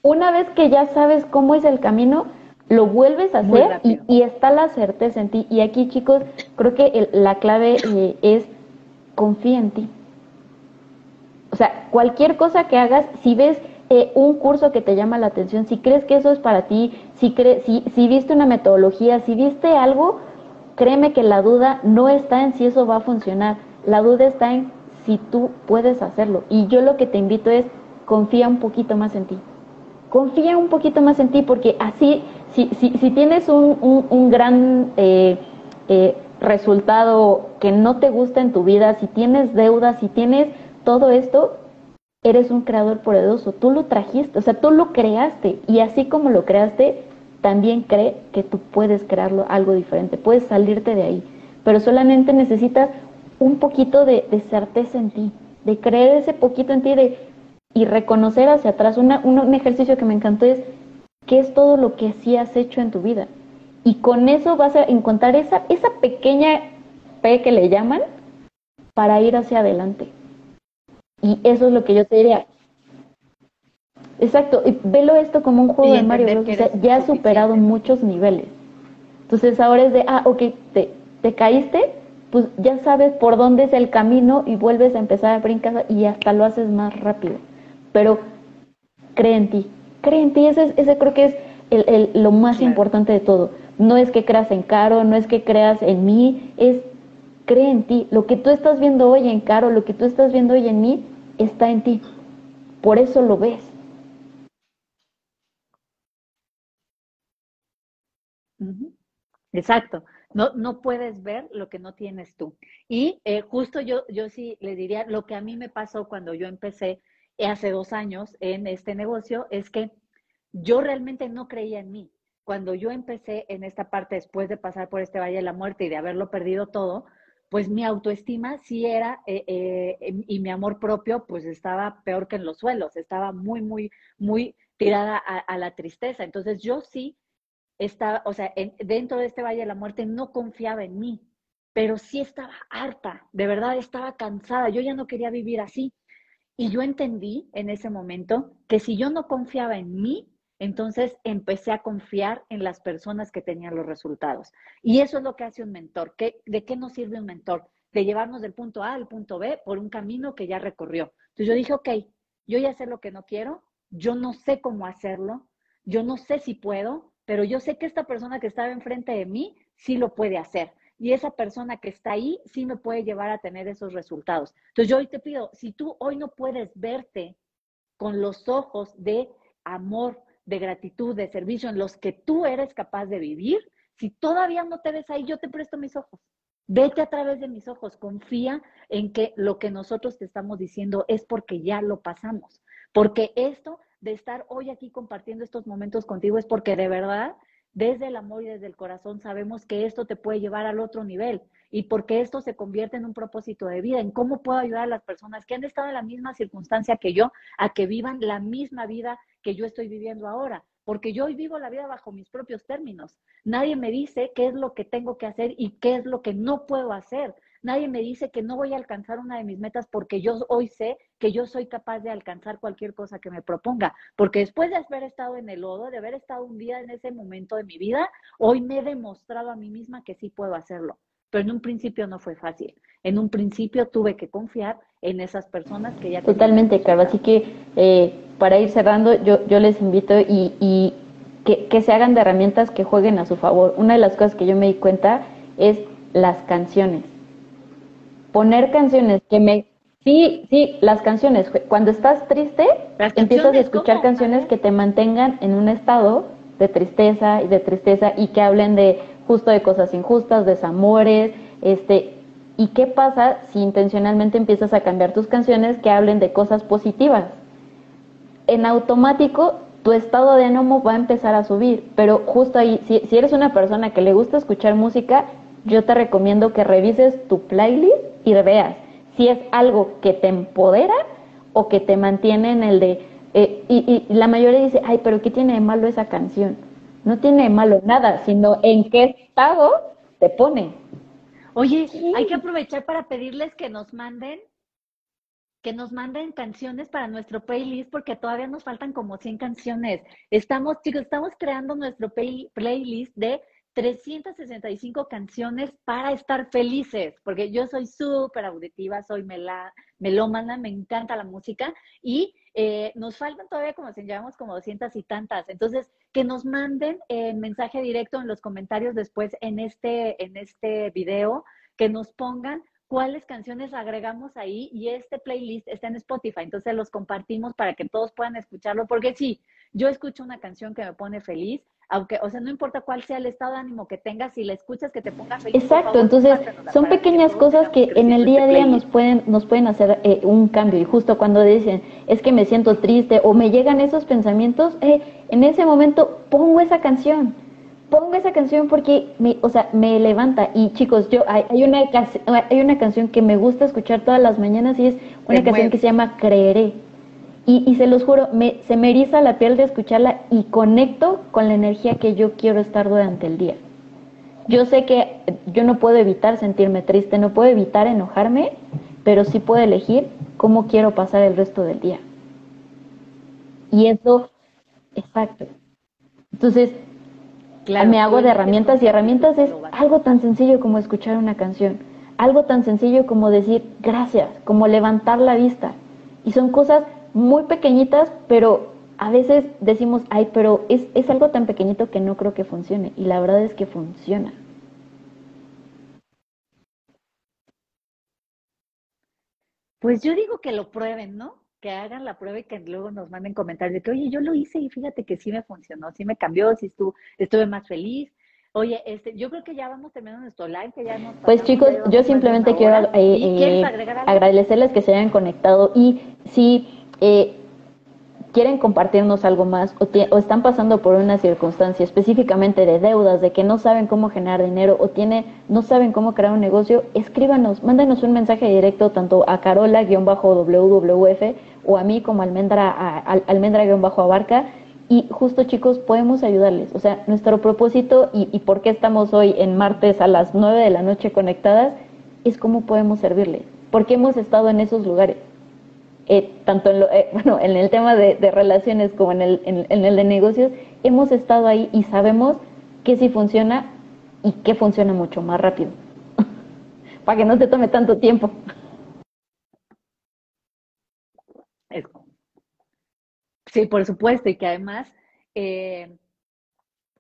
una vez que ya sabes cómo es el camino, lo vuelves a hacer y, está la certeza en ti. Y aquí, chicos, creo que la clave eh, es confía en ti. O sea, cualquier cosa que hagas, si ves eh, un curso que te llama la atención, si crees que eso es para ti, si, si, si viste una metodología, si viste algo, créeme que la duda no está en si eso va a funcionar. La duda está en si tú puedes hacerlo. Y yo lo que te invito es confía un poquito más en ti confía un poquito más en ti porque así, si, si, si tienes un, un, gran eh, eh, resultado que no te gusta en tu vida, si tienes deudas, si tienes todo esto, eres un creador poderoso, tú lo trajiste, o sea, tú lo creaste y así como lo creaste, también cree que tú puedes crearlo algo diferente, puedes salirte de ahí, pero solamente necesitas un poquito de, de certeza en ti, de creer ese poquito en ti, de y reconocer hacia atrás. un ejercicio que me encantó es qué es todo lo que sí has hecho en tu vida. Y con eso vas a encontrar esa, esa pequeña P que le llaman para ir hacia adelante. Y eso es lo que yo te diría. Exacto, y velo esto como un juego de Mario O sea, ya has superado muchos niveles. Entonces ahora es de, ah, ok, te, te caíste, pues ya sabes por dónde es el camino y vuelves a empezar a brincar y hasta lo haces más rápido pero cree en ti, cree en ti, ese, ese creo que es el, lo más importante de todo. No es que creas en Caro, no es que creas en mí, es cree en ti. Lo que tú estás viendo hoy en Caro, lo que tú estás viendo hoy en mí, está en ti. Por eso lo ves. Exacto. No, no puedes ver lo que no tienes tú. Y eh, justo yo, yo sí le diría, lo que a mí me pasó cuando yo empecé hace dos años en este negocio es que yo realmente no creía en mí. Cuando yo empecé en esta parte después de pasar por este Valle de la Muerte y de haberlo perdido todo, pues mi autoestima sí era, eh, eh, y mi amor propio, pues estaba peor que en los suelos, estaba muy, muy, muy tirada a, la tristeza. Entonces yo sí estaba, o sea, dentro de este Valle de la Muerte no confiaba en mí, pero sí estaba harta, de verdad estaba cansada, yo ya no quería vivir así. Y yo entendí en ese momento que si yo no confiaba en mí, entonces empecé a confiar en las personas que tenían los resultados. Y eso es lo que hace un mentor. ¿De qué nos sirve un mentor? De llevarnos del punto A al punto B por un camino que ya recorrió. Entonces yo dije, ok, yo ya sé lo que no quiero, yo no sé cómo hacerlo, yo no sé si puedo, pero yo sé que esta persona que estaba enfrente de mí sí lo puede hacer y esa persona que está ahí sí me puede llevar a tener esos resultados. Entonces yo hoy te pido, si tú hoy no puedes verte con los ojos de amor, de gratitud, de servicio en los que tú eres capaz de vivir, si todavía no te ves ahí, yo te presto mis ojos. Vete a través de mis ojos, confía en que lo que nosotros te estamos diciendo es porque ya lo pasamos. Porque esto de estar hoy aquí compartiendo estos momentos contigo es porque de verdad desde el amor y desde el corazón sabemos que esto te puede llevar al otro nivel y porque esto se convierte en un propósito de vida, en cómo puedo ayudar a las personas que han estado en la misma circunstancia que yo a que vivan la misma vida que yo estoy viviendo ahora. porque yo hoy vivo la vida bajo mis propios términos. Nadie me dice qué es lo que tengo que hacer y qué es lo que no puedo hacer. Nadie me dice que no voy a alcanzar una de mis metas porque yo hoy sé que yo soy capaz de alcanzar cualquier cosa que me proponga. Porque después de haber estado en el lodo, de haber estado un día en ese momento de mi vida, hoy me he demostrado a mí misma que sí puedo hacerlo. Pero en un principio no fue fácil. En un principio tuve que confiar en esas personas que ya... Totalmente, claro. Así que eh, para ir cerrando, yo, yo les invito y, y que, que se hagan de herramientas que jueguen a su favor. Una de las cosas que yo me di cuenta es las canciones poner canciones que me... Sí, sí, las canciones. Cuando estás triste, empiezas a escuchar canciones que te mantengan en un estado de tristeza y de tristeza y que hablen de justo de cosas injustas, desamores, este, ¿y qué pasa si intencionalmente empiezas a cambiar tus canciones que hablen de cosas positivas? En automático tu estado de ánimo va a empezar a subir, pero justo ahí, si, eres una persona que le gusta escuchar música, yo te recomiendo que revises tu playlist y veas si es algo que te empodera o que te mantiene en el de... Eh, y, la mayoría dice, ay, pero ¿qué tiene de malo esa canción? No tiene de malo nada, sino en qué estado te pone. Oye, hay que aprovechar para pedirles que nos manden que nos manden canciones para nuestro playlist porque todavía nos faltan como 100 canciones. Estamos, chicos, estamos creando nuestro playlist de 365 canciones para estar felices, porque yo soy súper auditiva, soy mela, melómana, me encanta la música y eh, nos faltan todavía como si llevamos como 200 y tantas. Entonces, que nos manden eh, mensaje directo en los comentarios después en este, en este video, que nos pongan cuáles canciones agregamos ahí y este playlist está en Spotify, entonces los compartimos para que todos puedan escucharlo, porque sí, yo escucho una canción que me pone feliz, aunque, o sea, no importa cuál sea el estado de ánimo que tengas, si la escuchas que te ponga feliz. Exacto, entonces son pequeñas cosas que en el día a día nos pueden, nos pueden hacer eh, un cambio. Y justo cuando dicen, es que me siento triste o me llegan esos pensamientos, eh, en ese momento pongo esa canción. Pongo esa canción porque me, o sea, me levanta. Y chicos, yo hay, hay una, hay una canción que me gusta escuchar todas las mañanas y es una canción que se llama Creeré y, se los juro, me, se me eriza la piel de escucharla y conecto con la energía que yo quiero estar durante el día. Yo sé que yo no puedo evitar sentirme triste, no puedo evitar enojarme, pero sí puedo elegir cómo quiero pasar el resto del día. Y eso, exacto. Entonces, me hago de herramientas y herramientas es algo tan sencillo como escuchar una canción, algo tan sencillo como decir gracias, como levantar la vista. Y son cosas muy pequeñitas, pero a veces decimos, ay, pero es, es algo tan pequeñito que no creo que funcione. Y la verdad es que funciona. Pues yo digo que lo prueben, ¿no? Que hagan la prueba y que luego nos manden comentarios de que, oye, yo lo hice y fíjate que sí me funcionó, sí me cambió, sí estuve, estuve más feliz. Oye, este, yo creo que ya vamos terminando nuestro live, que ya hemos Pues chicos, yo simplemente quiero eh, eh, agradecerles que se hayan conectado y si eh, quieren compartirnos algo más o, están pasando por una circunstancia específicamente de deudas, de que no saben cómo generar dinero o tiene, no saben cómo crear un negocio, escríbanos, mándenos un mensaje directo tanto a Carola-WWF o a mí como Almendra, Almendra-Abarca y justo chicos podemos ayudarles. O sea, nuestro propósito y, y por qué estamos hoy en martes a las 9 de la noche conectadas es cómo podemos servirles, porque hemos estado en esos lugares eh, tanto en, eh, (laughs) bueno, en el tema de, relaciones como en el, en, el de negocios, hemos estado ahí y sabemos que sí funciona y que funciona mucho más rápido, (laughs) para que no te tome tanto tiempo. Sí, por supuesto, y que además eh,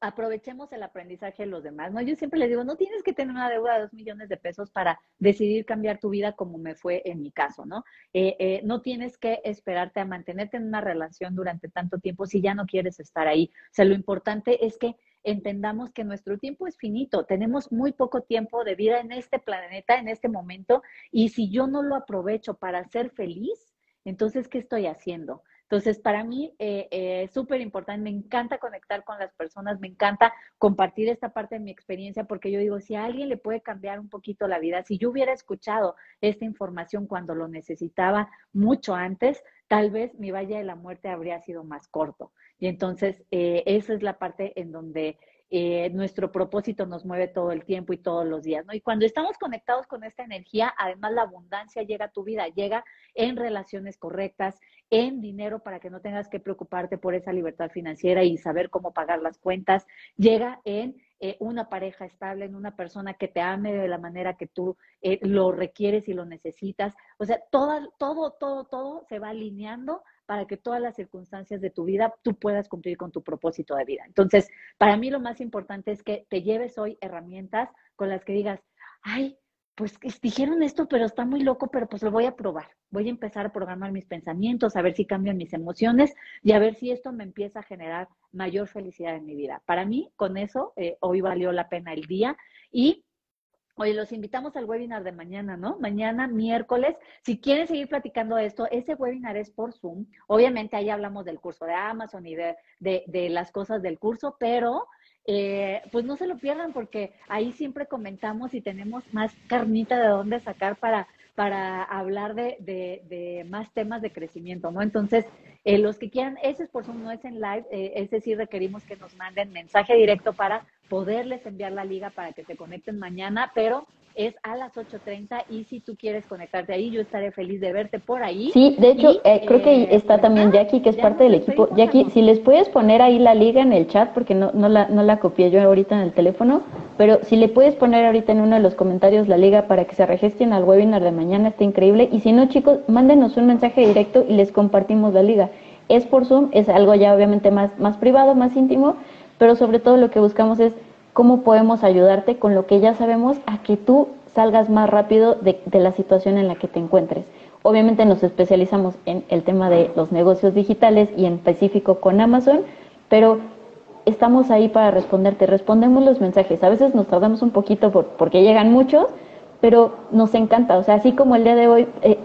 aprovechemos el aprendizaje de los demás, ¿no? Yo siempre les digo, no tienes que tener una deuda de dos millones de pesos para decidir cambiar tu vida como me fue en mi caso, ¿no? Eh, eh, no tienes que esperarte a mantenerte en una relación durante tanto tiempo si ya no quieres estar ahí. O sea, lo importante es que entendamos que nuestro tiempo es finito, tenemos muy poco tiempo de vida en este planeta, en este momento, y si yo no lo aprovecho para ser feliz, entonces, ¿qué estoy haciendo? Entonces, para mí eh, eh, es súper importante, me encanta conectar con las personas, me encanta compartir esta parte de mi experiencia, porque yo digo, si a alguien le puede cambiar un poquito la vida, si yo hubiera escuchado esta información cuando lo necesitaba mucho antes, tal vez mi valle de la muerte habría sido más corto. Y entonces, eh, esa es la parte en donde eh, nuestro propósito nos mueve todo el tiempo y todos los días, ¿no? Y cuando estamos conectados con esta energía, además la abundancia llega a tu vida, llega en relaciones correctas, en dinero para que no tengas que preocuparte por esa libertad financiera y saber cómo pagar las cuentas, llega en eh, una pareja estable, en una persona que te ame de la manera que tú eh, lo requieres y lo necesitas. O sea, todo, todo, todo, todo se va alineando para que todas las circunstancias de tu vida tú puedas cumplir con tu propósito de vida. Entonces, para mí lo más importante es que te lleves hoy herramientas con las que digas, ay, pues dijeron esto, pero está muy loco, pero pues lo voy a probar. Voy a empezar a programar mis pensamientos, a ver si cambian mis emociones y a ver si esto me empieza a generar mayor felicidad en mi vida. Para mí, con eso, eh, hoy valió la pena el día y Oye, los invitamos al webinar de mañana, ¿no? Mañana, miércoles. Si quieren seguir platicando esto, ese webinar es por Zoom. Obviamente ahí hablamos del curso de Amazon y de, de, las cosas del curso, pero eh, pues no se lo pierdan porque ahí siempre comentamos y tenemos más carnita de dónde sacar para, para hablar de, de, de más temas de crecimiento, ¿no? Entonces, eh, los que quieran, ese es por Zoom, no es en live, eh, ese sí requerimos que nos manden mensaje directo para poderles enviar la liga para que se conecten mañana, pero es a las 8.30 y si tú quieres conectarte ahí, yo estaré feliz de verte por ahí. Sí, de hecho, eh, creo que eh, está también Jackie, que es parte del equipo. Jackie, si les puedes poner ahí la liga en el chat, porque no, no, la, no la copié yo ahorita en el teléfono, pero si le puedes poner ahorita en uno de los comentarios la liga para que se registren al webinar de mañana, está increíble. Y si no, chicos, mándenos un mensaje directo y les compartimos la liga. Es por Zoom, es algo ya obviamente más, más privado, más íntimo, pero sobre todo lo que buscamos es cómo podemos ayudarte con lo que ya sabemos a que tú salgas más rápido de, la situación en la que te encuentres. Obviamente nos especializamos en el tema de los negocios digitales y en específico con Amazon, pero estamos ahí para responderte. Respondemos los mensajes. A veces nos tardamos un poquito porque llegan muchos, pero nos encanta. O sea, así como el día de hoy, eh,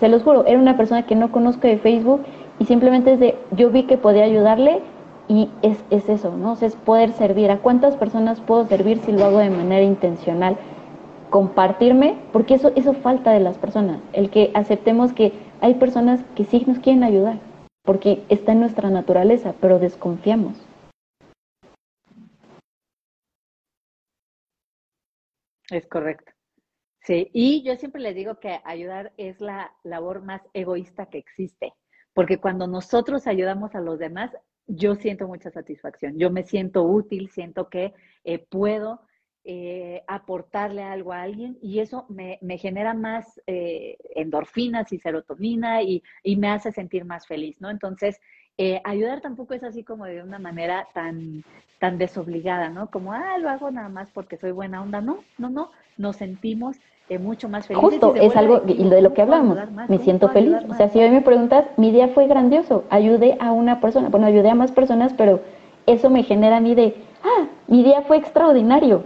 se los juro, era una persona que no conozco de Facebook y simplemente es de, yo vi que podía ayudarle y es, es eso, ¿no? es poder servir. ¿A cuántas personas puedo servir si lo hago de manera intencional? Compartirme, porque eso, eso falta de las personas, el que aceptemos que hay personas que sí nos quieren ayudar, porque está en nuestra naturaleza, pero desconfiamos. Es correcto. Sí, y yo siempre les digo que ayudar es la labor más egoísta que existe, porque cuando nosotros ayudamos a los demás, yo siento mucha satisfacción, yo me siento útil, siento que eh, puedo eh, aportarle algo a alguien y eso me, genera más eh, endorfinas y serotonina y, me hace sentir más feliz, ¿no? Entonces, ayudar tampoco es así como de una manera tan, tan desobligada, ¿no? Como, ah, lo hago nada más porque soy buena onda. No, no, no, nos sentimos mucho más feliz. Justo, es algo y de lo que hablamos, me siento feliz. O sea, si hoy me preguntas, mi día fue grandioso, ayudé a una persona, bueno, ayudé a más personas, pero eso me genera a mí de, ah, mi día fue extraordinario.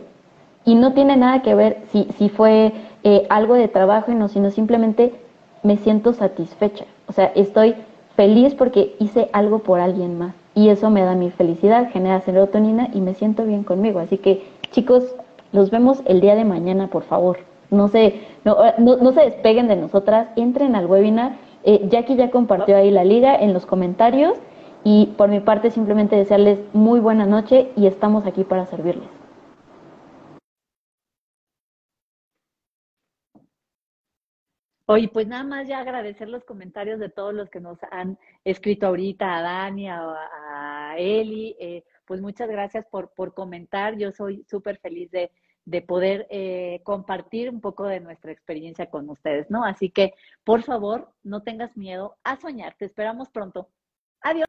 Y no tiene nada que ver si, si fue eh, algo de trabajo y no, sino simplemente me siento satisfecha. O sea, estoy feliz porque hice algo por alguien más. Y eso me da mi felicidad, genera serotonina y me siento bien conmigo. Así que, chicos, los vemos el día de mañana, por favor no se, no, no, se despeguen de nosotras, entren al webinar. Eh, Jackie ya compartió ahí la liga en los comentarios y por mi parte simplemente desearles muy buena noche y estamos aquí para servirles. Oye, pues nada más ya agradecer los comentarios de todos los que nos han escrito ahorita, a Dani, a, a Eli. Eh, pues muchas gracias por, por comentar. Yo soy súper feliz de, de poder eh, compartir un poco de nuestra experiencia con ustedes, ¿no? Así que, por favor, no tengas miedo a soñar. Te esperamos pronto. Adiós.